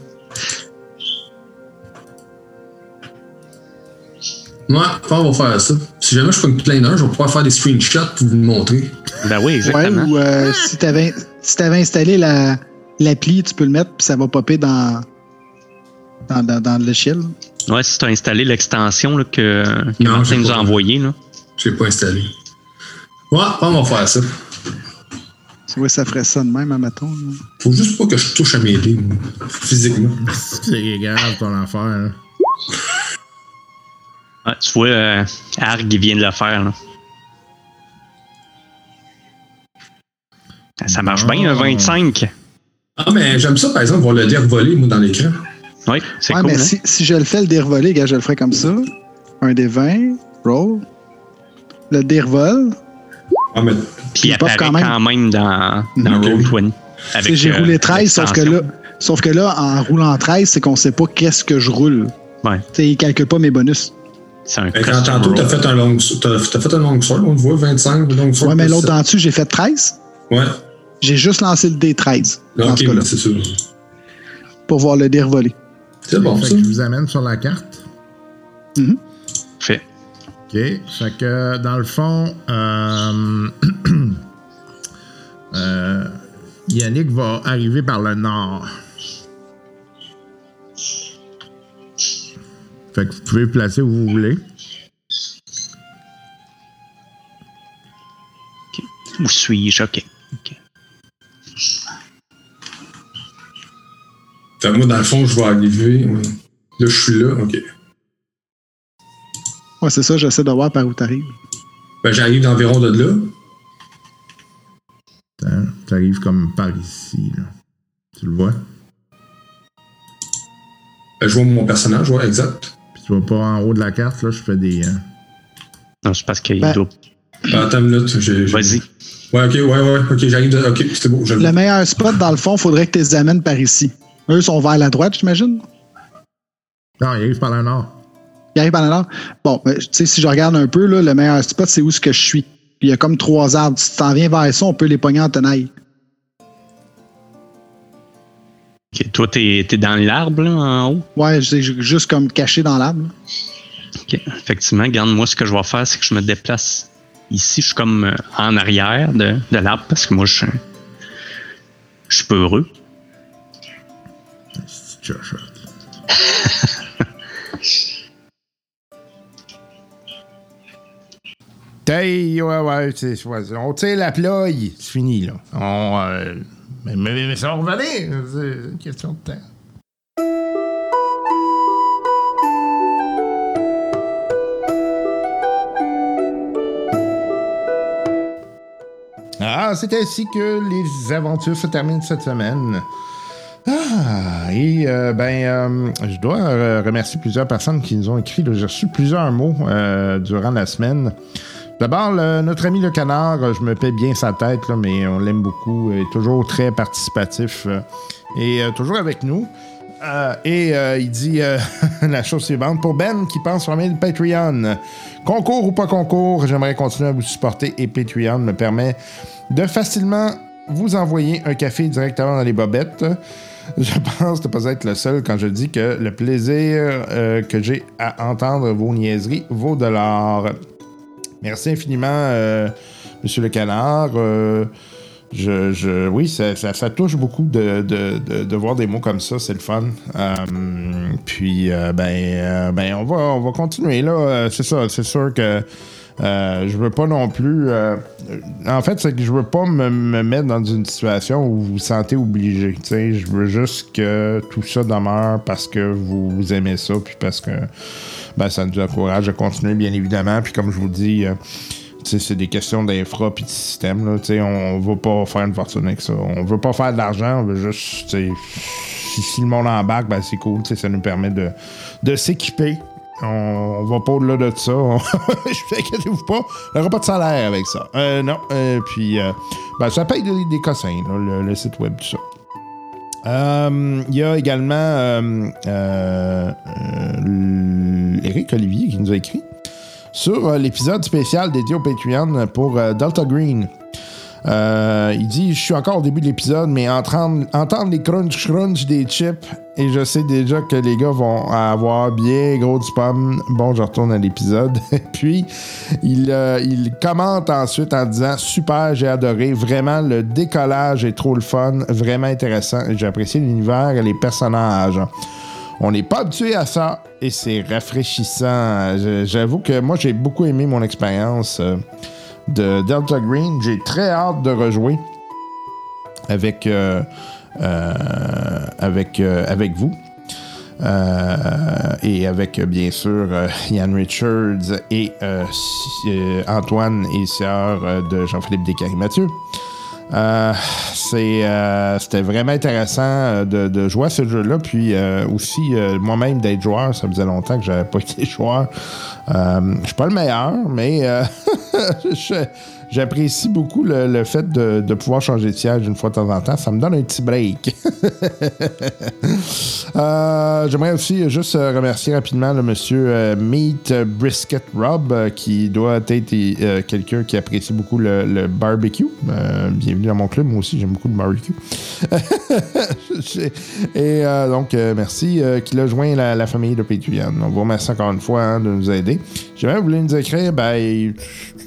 Ouais, qu'on va faire ça. Si jamais je prends une plein heure, je vais pouvoir faire des screenshots pour vous le montrer. Ben oui, Ouais, exactement. ou euh, si t'avais si t'avais installé la l'appli, tu peux le mettre, puis ça va popper dans, dans, dans, dans le. Ouais, si tu as installé l'extension là, que, que Non, Martin nous a pas. envoyé, là. Je l'ai pas installé. Ouais, on va faire ça. Tu vois, ça ferait ça de même, admettons. là. Faut juste pas que je touche à mes dés, moi, physiquement. C'est grave ton affaire. Ouais, tu vois, euh, Arg, il vient de le faire. Là. Ça marche bien, un 25. Ah, mais j'aime ça, par exemple, voir le dé voler, moi, dans l'écran. Oui, c'est Ouais, cool. mais hein? si, si je le fais, le gars, je le ferai comme ça. Un des 20, roll. Le dé revole. Ah, mais Puis il apparaît quand quand même. dans, dans Ok. Roll20. Tu Avec, sais, J'ai euh, roulé 13, sauf que, là, sauf que là, en roulant 13, c'est qu'on sait pas qu'est-ce que je roule. Ouais, Tu il calcule pas mes bonus. un quand tantôt, t'as roll. fait un long, t'as, t'as fait un long sword, on le voit, 25, long sword. Ouais, mais l'autre d'en dessus, j'ai fait 13. Ouais, J'ai juste lancé le dé 13. Dans ok, c'est sûr. pour voir le dé revoler. C'est bon, Fait ça. que je vous amène sur la carte. OK. Fait que, dans le fond, euh, euh, Yannick va arriver par le nord. Fait que vous pouvez vous placer où vous voulez. Où suis-je? OK. Fait moi, dans le fond, je vais arriver. Là, je suis là, ok. Ouais, c'est ça, j'essaie de voir par où t'arrives. Ben, j'arrive d'environ de là. Attends, Tu arrives comme par ici. Là. Tu le vois? Ben, je vois mon personnage, ouais, exact. Puis tu vois pas en haut de la carte, là, je fais des. euh, Non, c'est parce qu'il Ben, doit. Ben, attends une minute. j'ai- j'ai- Vas-y. Ouais, ok, ouais, ouais, ok, j'arrive de. Ok, c'était beau. Le meilleur spot, dans le fond, faudrait que tu les amènes par ici. Eux sont vers la droite, j'imagine? Non, il arrive par le nord. La nord. Bon, tu sais, si je regarde un peu, là, le meilleur spot, c'est où ce que je suis. Il y a comme trois arbres. Si tu t'en viens vers ça, on peut les pogner en tenaille. OK. Toi, t'es es dans l'arbre, là, en haut? Ouais, c'est ju- juste comme caché dans l'arbre. OK. Effectivement, garde-moi, ce que je vais faire, c'est que je me déplace ici. Je suis comme euh, en arrière de, de l'arbre parce que moi, je, je suis peureux. C'est Hey, ouais, ouais, c'est- on tire la ploie, c'est fini, là. On, euh, mais, mais, mais ça va revenir, c'est une question de temps. Ah, c'est ainsi que les aventures se terminent cette semaine. Ah, et euh, ben, euh, je dois euh, remercier plusieurs personnes qui nous ont écrit. J'ai reçu plusieurs mots durant la semaine. D'abord, notre ami le canard, euh, je me paie bien sa tête, mais on l'aime beaucoup. Il est toujours très participatif euh, et euh, toujours avec nous. Euh, et euh, il dit euh, la chose suivante. Pour Ben qui pense former le Patreon, concours ou pas concours, j'aimerais continuer à vous supporter et Patreon me permet de facilement vous envoyer un café directement dans les bobettes. Je pense ne pas être le seul quand je dis que le plaisir euh, que j'ai à entendre vos niaiseries vaut de l'or. Merci infiniment, euh, Monsieur le Canard. Euh, je, je- oui, ça, touche beaucoup de, de- de- voir des mots comme ça, c'est le fun. Euh, puis, euh, ben, ben, on va, on va continuer là. C'est ça, c'est sûr que euh, je veux pas non plus. en fait, c'est que je veux pas me, me mettre dans une situation où vous vous sentez obligé. Je veux juste que tout ça demeure parce que vous, vous aimez ça, puis parce que ben, ça nous encourage à continuer, bien évidemment. Puis comme je vous dis, euh, c'est des questions d'infra puis de système. Là, on, va pas faire une fortune avec ça. On veut pas faire de l'argent, on veut juste. Si, le monde embarque, ben, c'est cool. Ça nous permet de, de s'équiper. On, on va pas au-delà de ça. Je inquiétez-vous pas. Il n'y aura pas de salaire avec ça. Euh, non. Euh, puis, euh, ben, ça paye des, des cossins, le, le site web, tout ça. Euh, Il y a également euh, euh, euh, Eric Olivier qui nous a écrit sur l'épisode spécial dédié au Patreon pour Delta Green. Euh, il dit Je suis encore au début de l'épisode, mais entendre, les crunch crunch des chips, et je sais déjà que les gars vont avoir bien gros du pomme. Bon, je retourne à l'épisode. Puis, il, euh, il commente ensuite en disant Super, j'ai adoré. Vraiment, le décollage est trop le fun. Vraiment intéressant. J'ai apprécié l'univers et les personnages. On n'est pas habitué à ça et c'est rafraîchissant. J'avoue que moi, j'ai beaucoup aimé mon expérience euh, de Delta Green. J'ai très hâte de rejouer. avec, euh, euh, avec, euh, avec vous. Et avec bien sûr Ian Richards et Antoine et euh, de Jean-Philippe Descaries-Mathieu. Euh, c'est, euh, c'était vraiment intéressant euh, de, de jouer à ce jeu-là. Puis euh, aussi, euh, moi-même, d'être joueur, ça faisait longtemps que j'avais pas été joueur. Je suis pas le meilleur, mais je- j'apprécie beaucoup le, le fait de, de pouvoir changer de siège une fois de temps en temps. Ça me donne un petit break. Euh, J'aimerais aussi juste euh, remercier rapidement le monsieur euh, Meat Brisket Rob, euh, qui doit être quelqu'un qui apprécie beaucoup le, barbecue. Bienvenue dans mon club, moi aussi j'aime beaucoup le barbecue. Et donc, merci qu'il a joint la, famille de Patreon. On vous remercie encore une fois hein, de nous aider. Jamais vous voulez nous écrire, ben,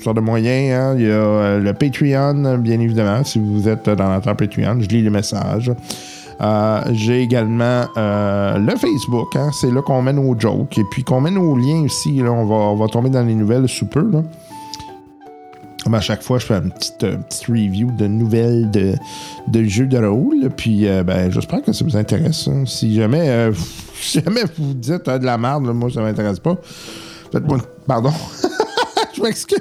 toutes de moyens. hein. Il y a euh, le Patreon, bien évidemment, si vous êtes dans notre Patreon. Je lis les messages. Euh, J'ai également euh, le Facebook, hein, c'est là qu'on met nos jokes et puis qu'on met nos liens aussi. Là, on, va, on va tomber dans les nouvelles sous peu. Là. À chaque fois, je fais une petite, petite review de nouvelles de, de jeux de rôle. Puis, ben, j'espère que ça vous intéresse. hein. Si jamais, si jamais vous dites ah, de la merde, moi, ça m'intéresse pas, faites-moi. Pardon. je m'excuse.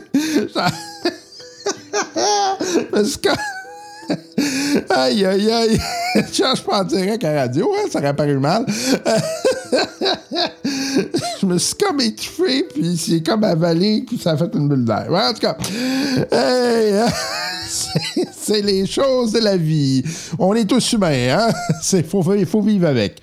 Suis ca- Aïe, aïe, aïe. Je change pas en direct à la radio, hein, ça aurait paru mal. je me suis comme étouffé, puis c'est comme avalé, puis ça a fait une bulle d'air. Ouais, en tout cas, c'est- les choses de la vie. On est tous humains, hein? Il faut, vivre avec.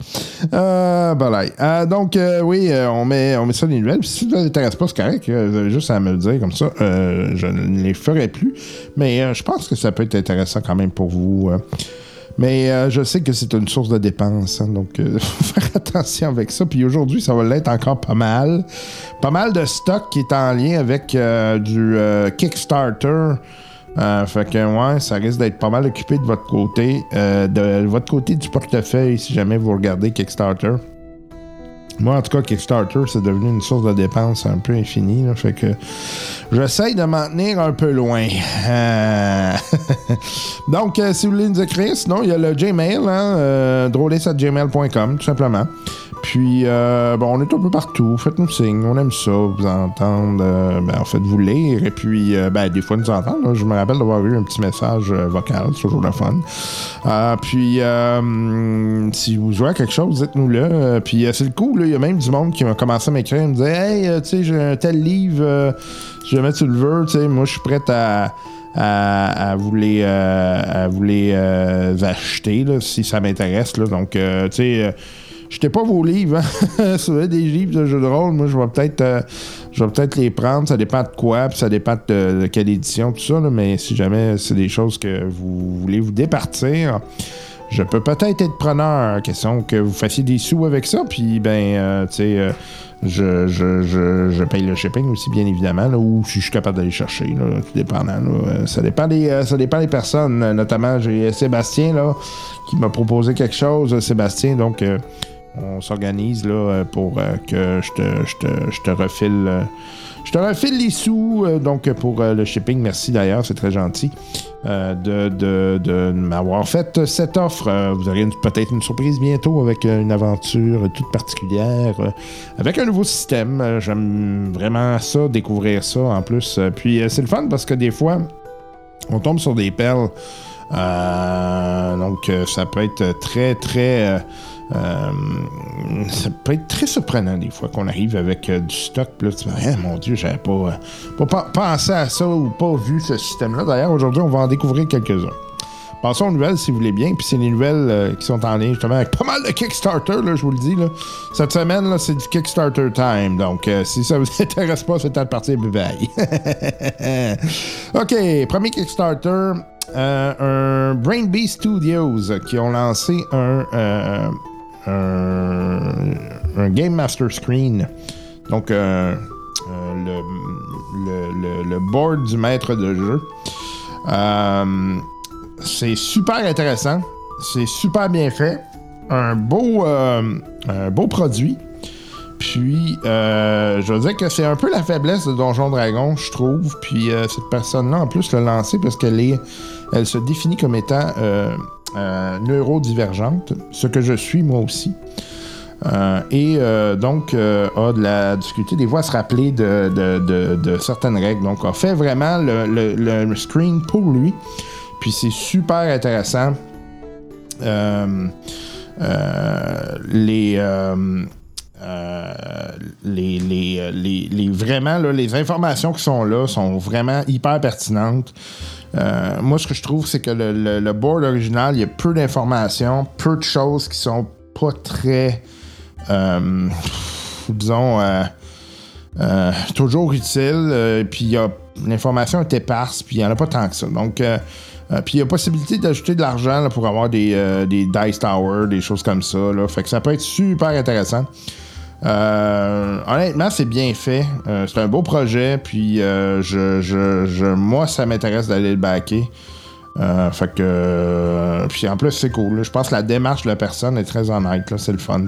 Euh, voilà. Euh, donc, euh, oui, euh, on, met, ça dans les nouvelles. Si ça ne vous intéresse pas, c'est correct. euh, Vous avez juste à me le dire comme ça. Euh, je ne les ferai plus. Mais euh, je pense que ça peut être intéressant quand même pour vous. euh. Mais euh, je sais que c'est une source de dépenses, hein, donc il faut faire attention avec ça. Puis aujourd'hui, ça va l'être encore pas mal. Pas mal de stock qui est en lien avec euh, du euh, Kickstarter. Euh, fait que ouais, ça risque d'être pas mal occupé de votre côté. Euh, de votre côté du portefeuille, si jamais vous regardez Kickstarter. Moi, en tout cas, Kickstarter, c'est devenu une source de dépenses un peu infinie. là. fait que j'essaye de m'en tenir un peu loin. Euh, Donc, si vous voulez nous écrire, il y a le Gmail, hein, drôliste@gmail.com, tout simplement. Puis, euh, bon, on est un peu partout. Faites-nous signe. On aime ça, vous entendre. euh, ben, en fait, vous lire. Et puis, euh, ben, des fois, nous entendre. là. Je me rappelle d'avoir eu un petit message euh, vocal. C'est toujours le fun. Euh, puis, hum, si vous jouez quelque chose, dites-nous-le. Euh, puis, c'est le coup. là. Il y a même du monde qui m'a commencé à m'écrire. Il me disait Hey, tu sais, j'ai un tel livre. si jamais tu le veux, tu sais, moi, je suis prêt à à, vous les, à acheter là, si ça m'intéresse. là. Donc, euh, tu sais, jetez pas vos livres. Hein? si vous des livres de jeux de rôle, moi, je vais peut-être euh, je vais peut-être les prendre. Ça dépend de quoi, puis ça dépend de, quelle édition, tout ça. là. mais si jamais c'est des choses que vous voulez vous départir, je peux peut-être être preneur. Question que vous fassiez des sous avec ça, puis ben, euh, tu sais, euh, je, je, je, paye le shipping aussi, bien évidemment, là, ou si je suis capable d'aller chercher, là, tout dépendant. là. Ça, dépend des, ça dépend des personnes. Notamment, j'ai Sébastien là, qui m'a proposé quelque chose. Sébastien, donc, on s'organise là, euh, pour euh, que je te, je te, je te refile. euh, je te refile les sous donc pour le shipping. Merci d'ailleurs, c'est très gentil de, de, de m'avoir fait cette offre. Vous aurez peut-être une surprise bientôt avec une aventure toute particulière, avec un nouveau système. J'aime vraiment ça, découvrir ça en plus. Puis c'est le fun parce que des fois, on tombe sur des perles. Donc ça peut être très très euh, ça peut être très surprenant des fois qu'on arrive avec euh, du stock. Puis tu dis, Eh, mon Dieu, j'avais pas, euh, pas, pensé à ça ou pas vu ce système-là. D'ailleurs, aujourd'hui, on va en découvrir quelques-uns. Passons aux nouvelles, si vous voulez bien. Puis c'est les nouvelles qui sont en ligne, justement, avec pas mal de Kickstarter, là, je vous le dis. Là. Cette semaine, c'est du Kickstarter time. Donc, si ça vous intéresse pas, c'est temps de partir. Bye bye. OK, premier Kickstarter. un Brain Studios qui ont lancé un, euh, un, Game Master Screen. Donc, euh, euh, le, le, le- le board du maître de jeu. Euh, c'est super intéressant. C'est super bien fait. Un beau, un beau produit. Puis euh, je veux dire que c'est un peu la faiblesse de Donjon Dragon, je trouve. Puis, euh, cette personne-là, en plus, l'a lancé parce qu'elle est, elle se définit comme étant neurodivergente, ce que je suis moi aussi. Euh, et euh, donc, euh, a de la difficulté des fois se rappeler de, certaines règles. Donc, a fait vraiment le, screen pour lui. Puis, c'est super intéressant. Euh, euh, les, euh, euh, les, les, euh, les- les- vraiment les informations qui sont là sont vraiment hyper pertinentes. Euh, moi, ce que je trouve, c'est que le, board original, il y a peu d'informations, peu de choses qui sont pas très, euh, disons, euh, toujours utiles. puis l'information est éparse, puis il n'y en a pas tant que ça. Donc, puis il y a possibilité d'ajouter de l'argent pour avoir des, des Dice Tower, des choses comme ça. Là. Fait que ça peut être super intéressant. Euh, honnêtement, c'est bien fait. Euh, c'est un beau projet. Puis euh, je, moi, ça m'intéresse d'aller le backer. Fait que. puis en plus, c'est cool. Je pense que la démarche de la personne est très honnête. C'est le fun.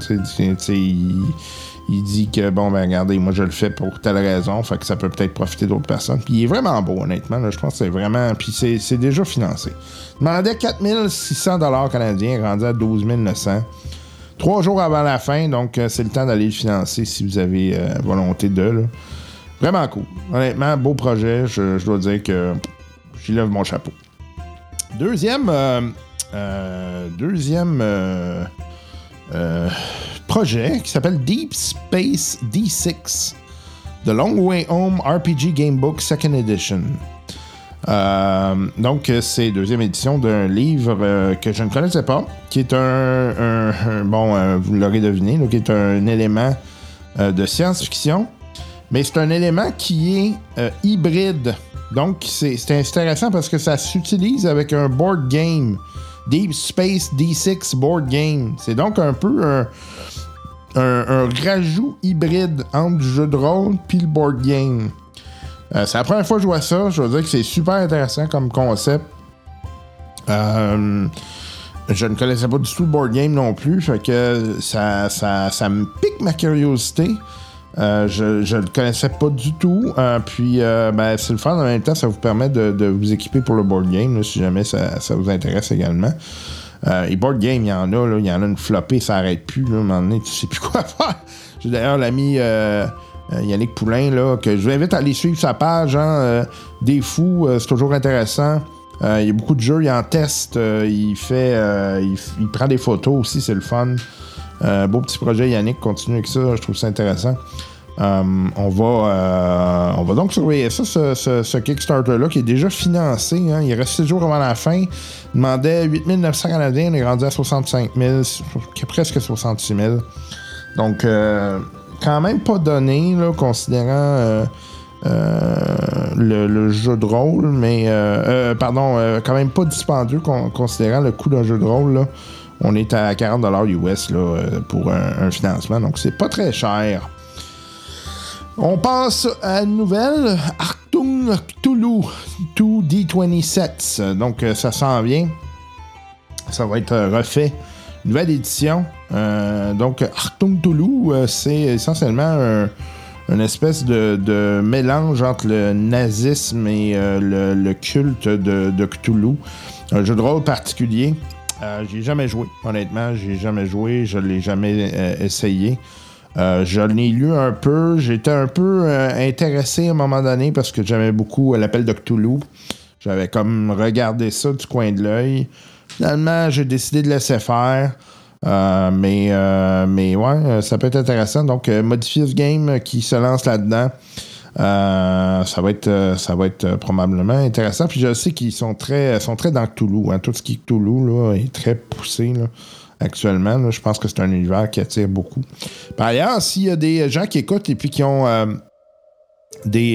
il, dit que, bon, ben regardez, moi, je le fais pour telle raison. Fait que ça peut peut-être profiter d'autres personnes. Puis il est vraiment beau, honnêtement. Je pense que c'est vraiment. Puis c'est déjà financé. Il demandait 4600 canadiens, rendu à 12 900. Trois jours avant la fin, donc euh, c'est le temps d'aller le financer si vous avez euh, volonté de. là. Vraiment cool. Honnêtement, beau projet. Je, dois dire que j'y lève mon chapeau. Deuxième, euh, deuxième projet qui s'appelle Deep Space D6. The Long Way Home RPG Gamebook Second Edition. Euh, donc, c'est deuxième édition d'un livre euh, que je ne connaissais pas, qui est un, bon, euh, vous l'aurez deviné, qui est un élément de science-fiction, mais c'est un élément qui est hybride. Donc, c'est intéressant parce que ça s'utilise avec un board game, Deep Space D6 board game. C'est donc un peu un, un, un rajout hybride entre le jeu de rôle puis le board game. Euh, c'est la première fois que je vois ça. Je veux dire que c'est super intéressant comme concept. Euh, je ne connaissais pas du tout le board game non plus. Fait que ça, ça, ça me pique ma curiosité. Euh, je, je le connaissais pas du tout. Puis, ben, c'est le fun. En même temps, ça vous permet de, de vous équiper pour le board game, si jamais ça, ça vous intéresse également. Et board game, il y en a. Il y en a une flopée, ça arrête plus. À un moment donné, tu sais plus quoi faire. J'ai d'ailleurs l'ami Yannick Poulain, là, que je vous invite à aller suivre sa page. Hein, euh, des fous, euh, c'est toujours intéressant. Euh, il y a beaucoup de jeux, il en teste, euh, il fait, euh, il, prend des photos aussi, c'est le fun. Euh, beau petit projet, Yannick, continue avec ça, je trouve ça intéressant. Euh, on, va, euh, on va donc surveiller ça, ce Kickstarter-là, qui est déjà financé. hein. Il reste 6 jours avant la fin. Il demandait 8 900 Canadiens, on est rendu à 65 000, presque 66 000. Donc, euh, quand même pas donné, considérant euh, euh, le, jeu de rôle, mais, euh, pardon, quand même pas dispendieux con- considérant le coût d'un jeu de rôle. On est à 40 US là, pour un, financement, donc c'est pas très cher. On passe à une nouvelle, Artung Cthulhu 2D27. Donc, ça s'en vient. Ça va être refait. Nouvelle édition. Euh, donc, Artung Cthulhu, euh, c'est essentiellement un, une espèce de, mélange entre le nazisme et euh, le, culte de, Cthulhu. Un jeu de rôle particulier. J'ai jamais joué, honnêtement, j'ai jamais joué, je l'ai jamais essayé. Je l'ai lu un peu, j'étais un peu intéressé à un moment donné parce que j'aimais beaucoup l'appel de Cthulhu. J'avais comme regardé ça du coin de l'œil. Finalement, j'ai décidé de laisser faire. Euh, mais, euh, mais ouais, euh, ça peut être intéressant. Donc, euh, modifier ce game euh, qui se lance là-dedans. Euh, ça va être, ça va être probablement intéressant. Puis je sais qu'ils sont très, sont très dans Cthulhu. hein. Tout ce qui est Cthulhu là, est très poussé là, actuellement. Je pense que c'est un univers qui attire beaucoup. Par ailleurs, s'il y a des gens qui écoutent et puis qui ont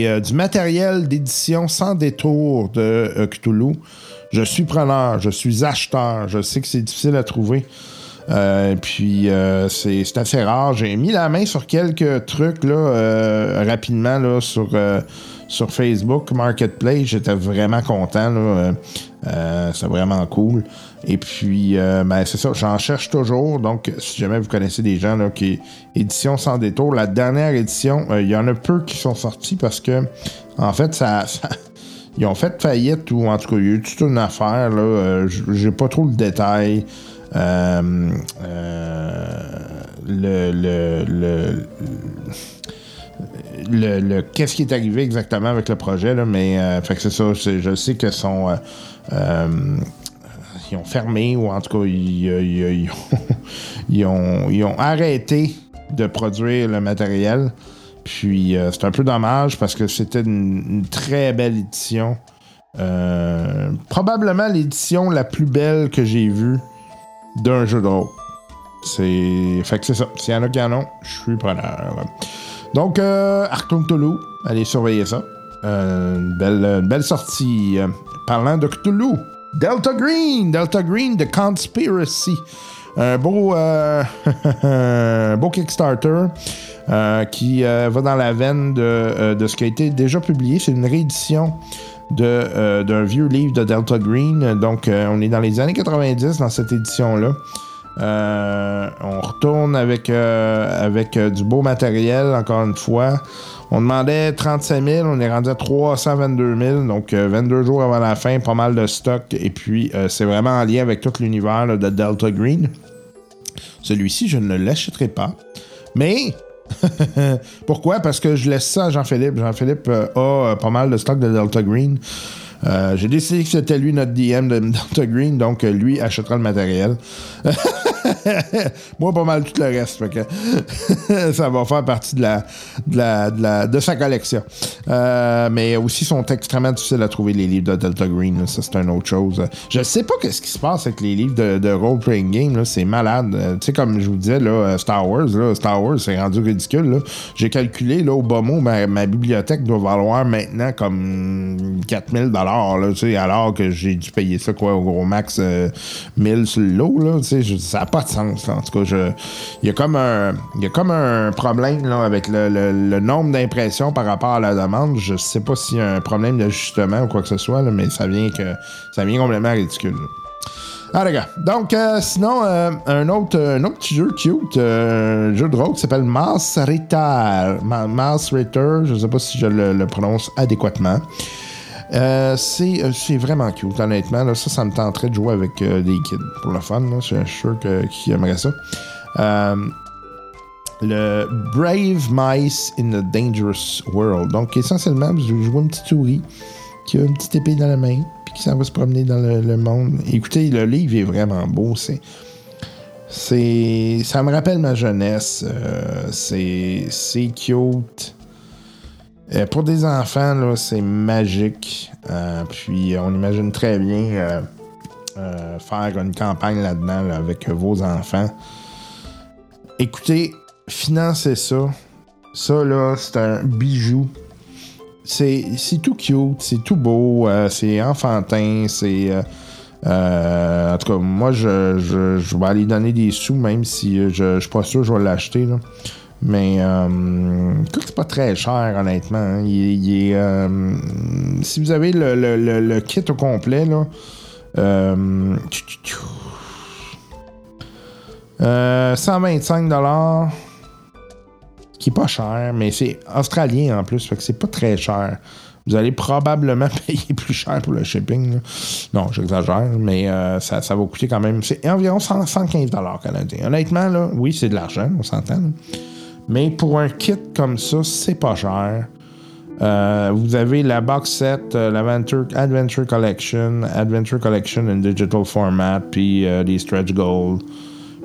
euh, du matériel d'édition sans détour de euh, Cthulhu, je suis preneur, je suis acheteur. Je sais que c'est difficile à trouver. Euh, puis euh, c'est assez rare. J'ai mis la main sur quelques trucs là, euh, rapidement là, sur, sur Facebook Marketplace. J'étais vraiment content. Là, c'est vraiment cool. Et puis, ben, c'est ça, j'en cherche toujours. Donc, si jamais vous connaissez des gens là, qui édition sans détour, la dernière édition, il y en a peu qui sont sortis parce que, en fait, ça, ils ont fait faillite ou en tout cas, il y a eu toute une affaire. Là, euh, j'ai pas trop le détail. Euh, euh, le, le, le, le, qu'est-ce qui est arrivé exactement avec le projet, là, mais euh, c'est ça, je sais que sont. euh, ils ont fermé ou en tout cas ils, ils- ont, ils ont- ils ont arrêté de produire le matériel. Puis c'est un peu dommage parce que c'était une, très belle édition. Probablement l'édition la plus belle que j'ai vue d'un jeu de. C'est. Fait que c'est ça. S'il y en a qui en ont, je suis preneur. Donc, euh, Cthulhu, allez surveiller ça. Euh, une, belle, une belle sortie. Parlant de Cthulhu, Delta Green, Delta Green The Conspiracy. Un beau, euh, un beau Kickstarter euh, qui va dans la veine de, de ce qui a été déjà publié. C'est une réédition de, euh, d'un vieux livre de Delta Green. Donc, euh, on est dans les années 90 dans cette édition-là. Euh, on retourne avec, avec du beau matériel, encore une fois. On demandait 35 000, on est rendu à 322 000, donc euh, 22 jours avant la fin, pas mal de stock. Et puis, c'est vraiment en lien avec tout l'univers de Delta Green. Celui-ci, je ne l'achèterai pas. Mais, pourquoi? Parce que je laisse ça à Jean-Philippe. Jean-Philippe euh, a euh, pas mal de stock de Delta Green. Euh, J'ai décidé que c'était lui notre DM de Delta Green, donc lui achètera le matériel. Moi, pas mal tout le reste. que ça va faire partie de, la, de, la, de, la- de sa collection. Euh, mais aussi, sont extrêmement difficiles à trouver les livres de Delta Green. Ça, c'est une autre chose. Je sais pas ce qui se passe avec les livres de, role-playing game. C'est malade. Euh, tu sais, comme je vous disais, là, euh, Star Wars, là, Star Wars, c'est rendu ridicule. J'ai calculé, là, au bas mot, ma, bibliothèque doit valoir maintenant comme 4000 dollars, alors que j'ai dû payer ça, quoi, au gros max euh, 1000 sur le lot, là, tu sais, je- ça n'a pas de sens, En tout cas, il y a comme un, problème, avec le, nombre d'impressions par rapport à la demande. Je sais pas s'il y a un problème d'ajustement ou quoi que ce soit, mais ça vient que, ça vient complètement ridicule. Ah les gars. Donc euh, sinon euh, un autre petit jeu cute, euh, un jeu de rôle qui s'appelle Mass Ritter. Ma- Mass Ritter, je sais pas si je le, le prononce adéquatement. Euh, c'est euh, c'est vraiment cute honnêtement là, ça ça me tenterait de jouer avec euh, des kids pour le fun là. je suis sûr que qui aimerait ça. Euh, le Brave Mice in a Dangerous World. Donc essentiellement vous jouez une petite souris qui a une petite épée dans la main, puis qui s'en va se promener dans le, monde. Écoutez, le livre est vraiment beau. C'est. C'est. Ça me rappelle ma jeunesse. c'est. C'est cute. Euh, pour des enfants, là, c'est magique. Euh, puis on imagine très bien euh, faire une campagne là-dedans là, avec vos enfants. Écoutez, financez ça. Ça, là, c'est un bijou c'est tout cute, c'est tout beau, c'est enfantin, c'est. en tout cas, moi, je, vais aller donner des sous, même si je, je suis pas sûr que je vais l'acheter. Mais, euh, c'est pas très cher, honnêtement. hein. Il, euh, si vous avez le, kit au complet, là. euh, tchou, tchou, tchou. Euh, 125 qui est pas cher, mais c'est australien en plus, fait que c'est pas très cher. Vous allez probablement payer plus cher pour le shipping. là. Non, j'exagère, mais euh, ça, ça va coûter quand même. C'est environ 100 115 canadiens. Honnêtement, là, oui, c'est de l'argent, on s'entend. là. Mais pour un kit comme ça, c'est pas cher. Euh, vous avez la box set, euh, l'Adventure Adventure Collection, Adventure Collection in Digital Format, puis euh, les Stretch Gold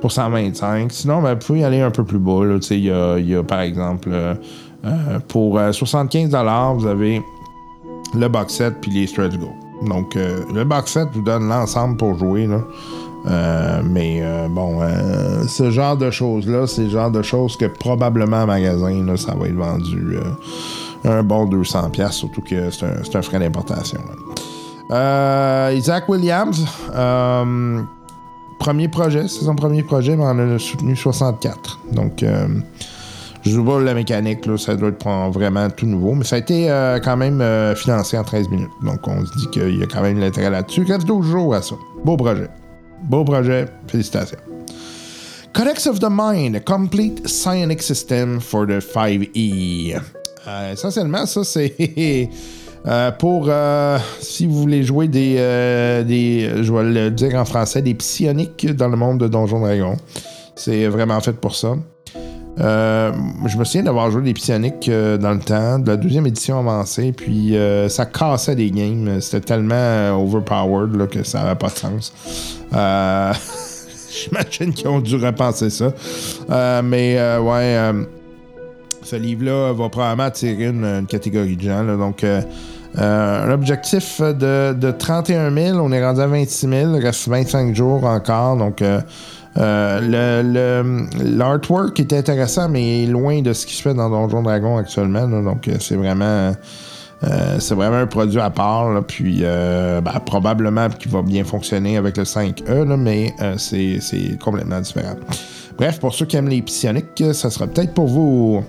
pour 125. Sinon, ben, vous pouvez y aller un peu plus bas. Il y a, par exemple, euh, pour euh, 75 vous avez le box set puis les Stretch Gold. Donc, le box set vous donne l'ensemble pour jouer. Euh, mais euh, bon, euh, ce genre de choses-là, c'est le genre de choses que probablement en magasin, ça va être vendu un bon 200$, surtout que c'est un, frais d'importation. Isaac Williams, premier projet, c'est son premier projet, mais on en a soutenu 64. Donc, je vois la mécanique, ça doit être vraiment tout nouveau, mais ça a été quand même financé en 13 minutes. Donc, on se dit qu'il y a quand même l'intérêt là-dessus. Reste 12 jours à ça. Beau projet. Beau projet. Félicitations. Codex of the Mind, complete psionic system for the 5E. Euh, essentiellement, ça, c'est euh, pour, euh, si vous voulez jouer des, des, je vais le dire en français, des psioniques dans le monde de Donjon Dragon. C'est vraiment fait pour ça. Euh, je me souviens d'avoir joué des psioniques euh, dans le temps, de la deuxième édition avancée, puis euh, ça cassait des games. C'était tellement euh, overpowered là, que ça n'avait pas de sens. J'imagine qu'ils ont dû repenser ça. Mais ouais, ce livre-là va probablement attirer une, catégorie de gens. donc, un objectif de, de 31 000, on est rendu à 26 000, il reste 25 jours encore. Donc, euh, euh, l'artwork est intéressant, mais loin de ce qui se fait dans Donjon Dragon actuellement. donc, euh, c'est vraiment. euh, vraiment un produit à part, puis euh, ben, probablement qui va bien fonctionner avec le 5E, là, mais c'est complètement différent. Bref, pour ceux qui aiment les psioniques, ça sera peut-être pour vous.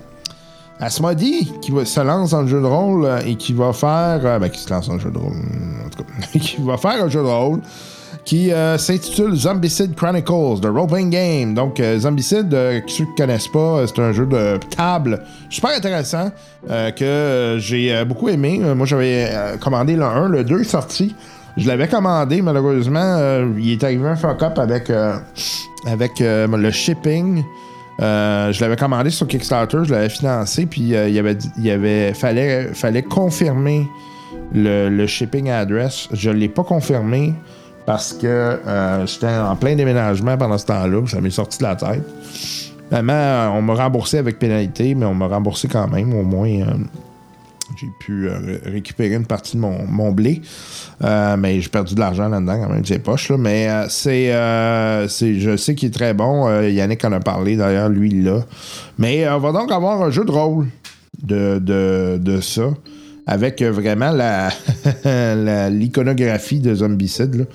Asmodee, qui va, se lance dans le jeu de rôle et qui va faire. ben, qui se lance jeu de rôle, en tout cas. qui va faire un jeu de rôle qui euh, s'intitule Zombicide Chronicles, The Role Playing Game. Donc, euh, Zombicide, euh, ceux qui ne connaissent pas, euh, c'est un jeu de table super intéressant que j'ai beaucoup aimé. Moi, j'avais commandé le 1, le 2 est sorti. Je l'avais commandé, malheureusement, il est arrivé un fuck-up avec, avec le shipping. Je l'avais commandé sur Kickstarter, je l'avais financé, puis il avait, avait fallait, fallait confirmer le, le shipping address. Je ne l'ai pas confirmé parce que euh, j'étais en plein déménagement pendant ce temps-là, ça m'est sorti de la tête. Finalement, euh, on m'a remboursé avec pénalité, mais on m'a remboursé quand même, au moins. euh, j'ai pu ré- récupérer une partie de mon, blé. Mais j'ai perdu de l'argent là-dedans quand même, ses poches. là. Mais c'est, Je sais qu'il est très bon. Yannick en a parlé d'ailleurs, lui, l'a. Mais on va donc avoir un jeu de rôle de, de, de ça. Avec euh, vraiment l'iconographie de Zombicide.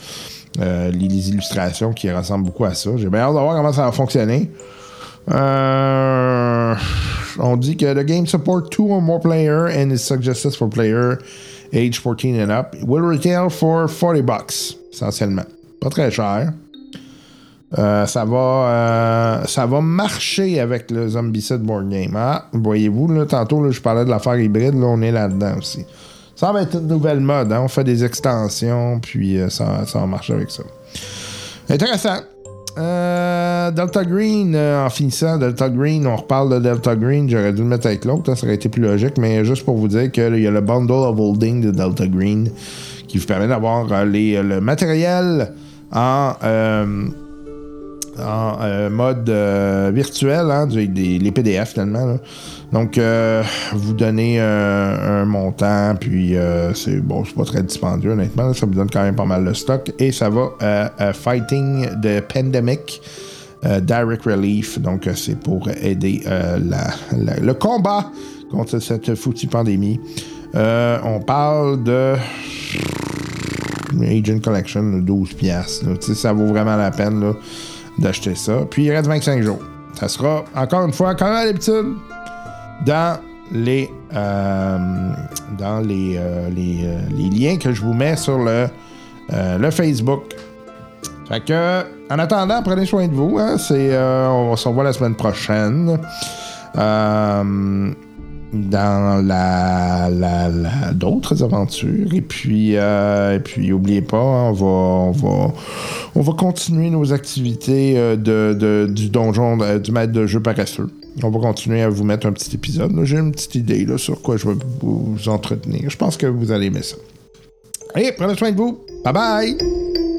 Euh, les, illustrations qui ressemblent beaucoup à ça. J'ai bien hâte de voir comment ça va fonctionner. Euh, on dit que the game support two or more player and is suggested for player age 14 and up. Will retail for 40 bucks, essentiellement. Pas très cher. Euh, ça va euh, ça va marcher avec le Zombicide Board Game. Ah, voyez-vous, là, tantôt, je parlais de l'affaire hybride, là, on est là-dedans aussi. Ça va être une nouvelle mode, hein, on fait des extensions, puis euh, ça, ça va marcher avec ça. Intéressant. Delta Green, en finissant, Delta Green, on reparle de Delta Green, j'aurais dû le mettre avec l'autre, hein, ça aurait été plus logique, mais juste pour vous dire qu'il y a le bundle of holding de Delta Green qui vous permet d'avoir le matériel en, en euh, mode euh, virtuel, hein, du- les PDF finalement. Donc, euh, vous donnez un montant, puis c'est bon, c'est pas très dispendieux honnêtement, ça vous donne quand même pas mal de stock et ça va euh, Fighting the Pandemic. direct Relief, donc c'est pour aider le combat contre cette foutue pandémie. On parle de Agent Collection, là, 12 piastres. là. Tu sais, Ça vaut vraiment la peine d'acheter ça. Puis il reste 25 jours. Ça sera, encore une fois, comme à l'habitude, dans les, euh, dans les, euh, euh, les liens que je vous mets sur le, le Facebook. Fait que, en attendant, prenez soin de vous. hein. On se revoir la semaine prochaine. Dans la, la- la- d'autres aventures. Et puis, euh, et puis, pas, hein, on va, on va, on va continuer nos activités euh, de, de- du donjon, euh, du maître de jeu paresseux. On va continuer à vous mettre un petit épisode. J'ai une petite idée là, sur quoi je vais vous entretenir. Je pense que vous allez aimer ça. Allez, prenez soin de vous. Bye bye!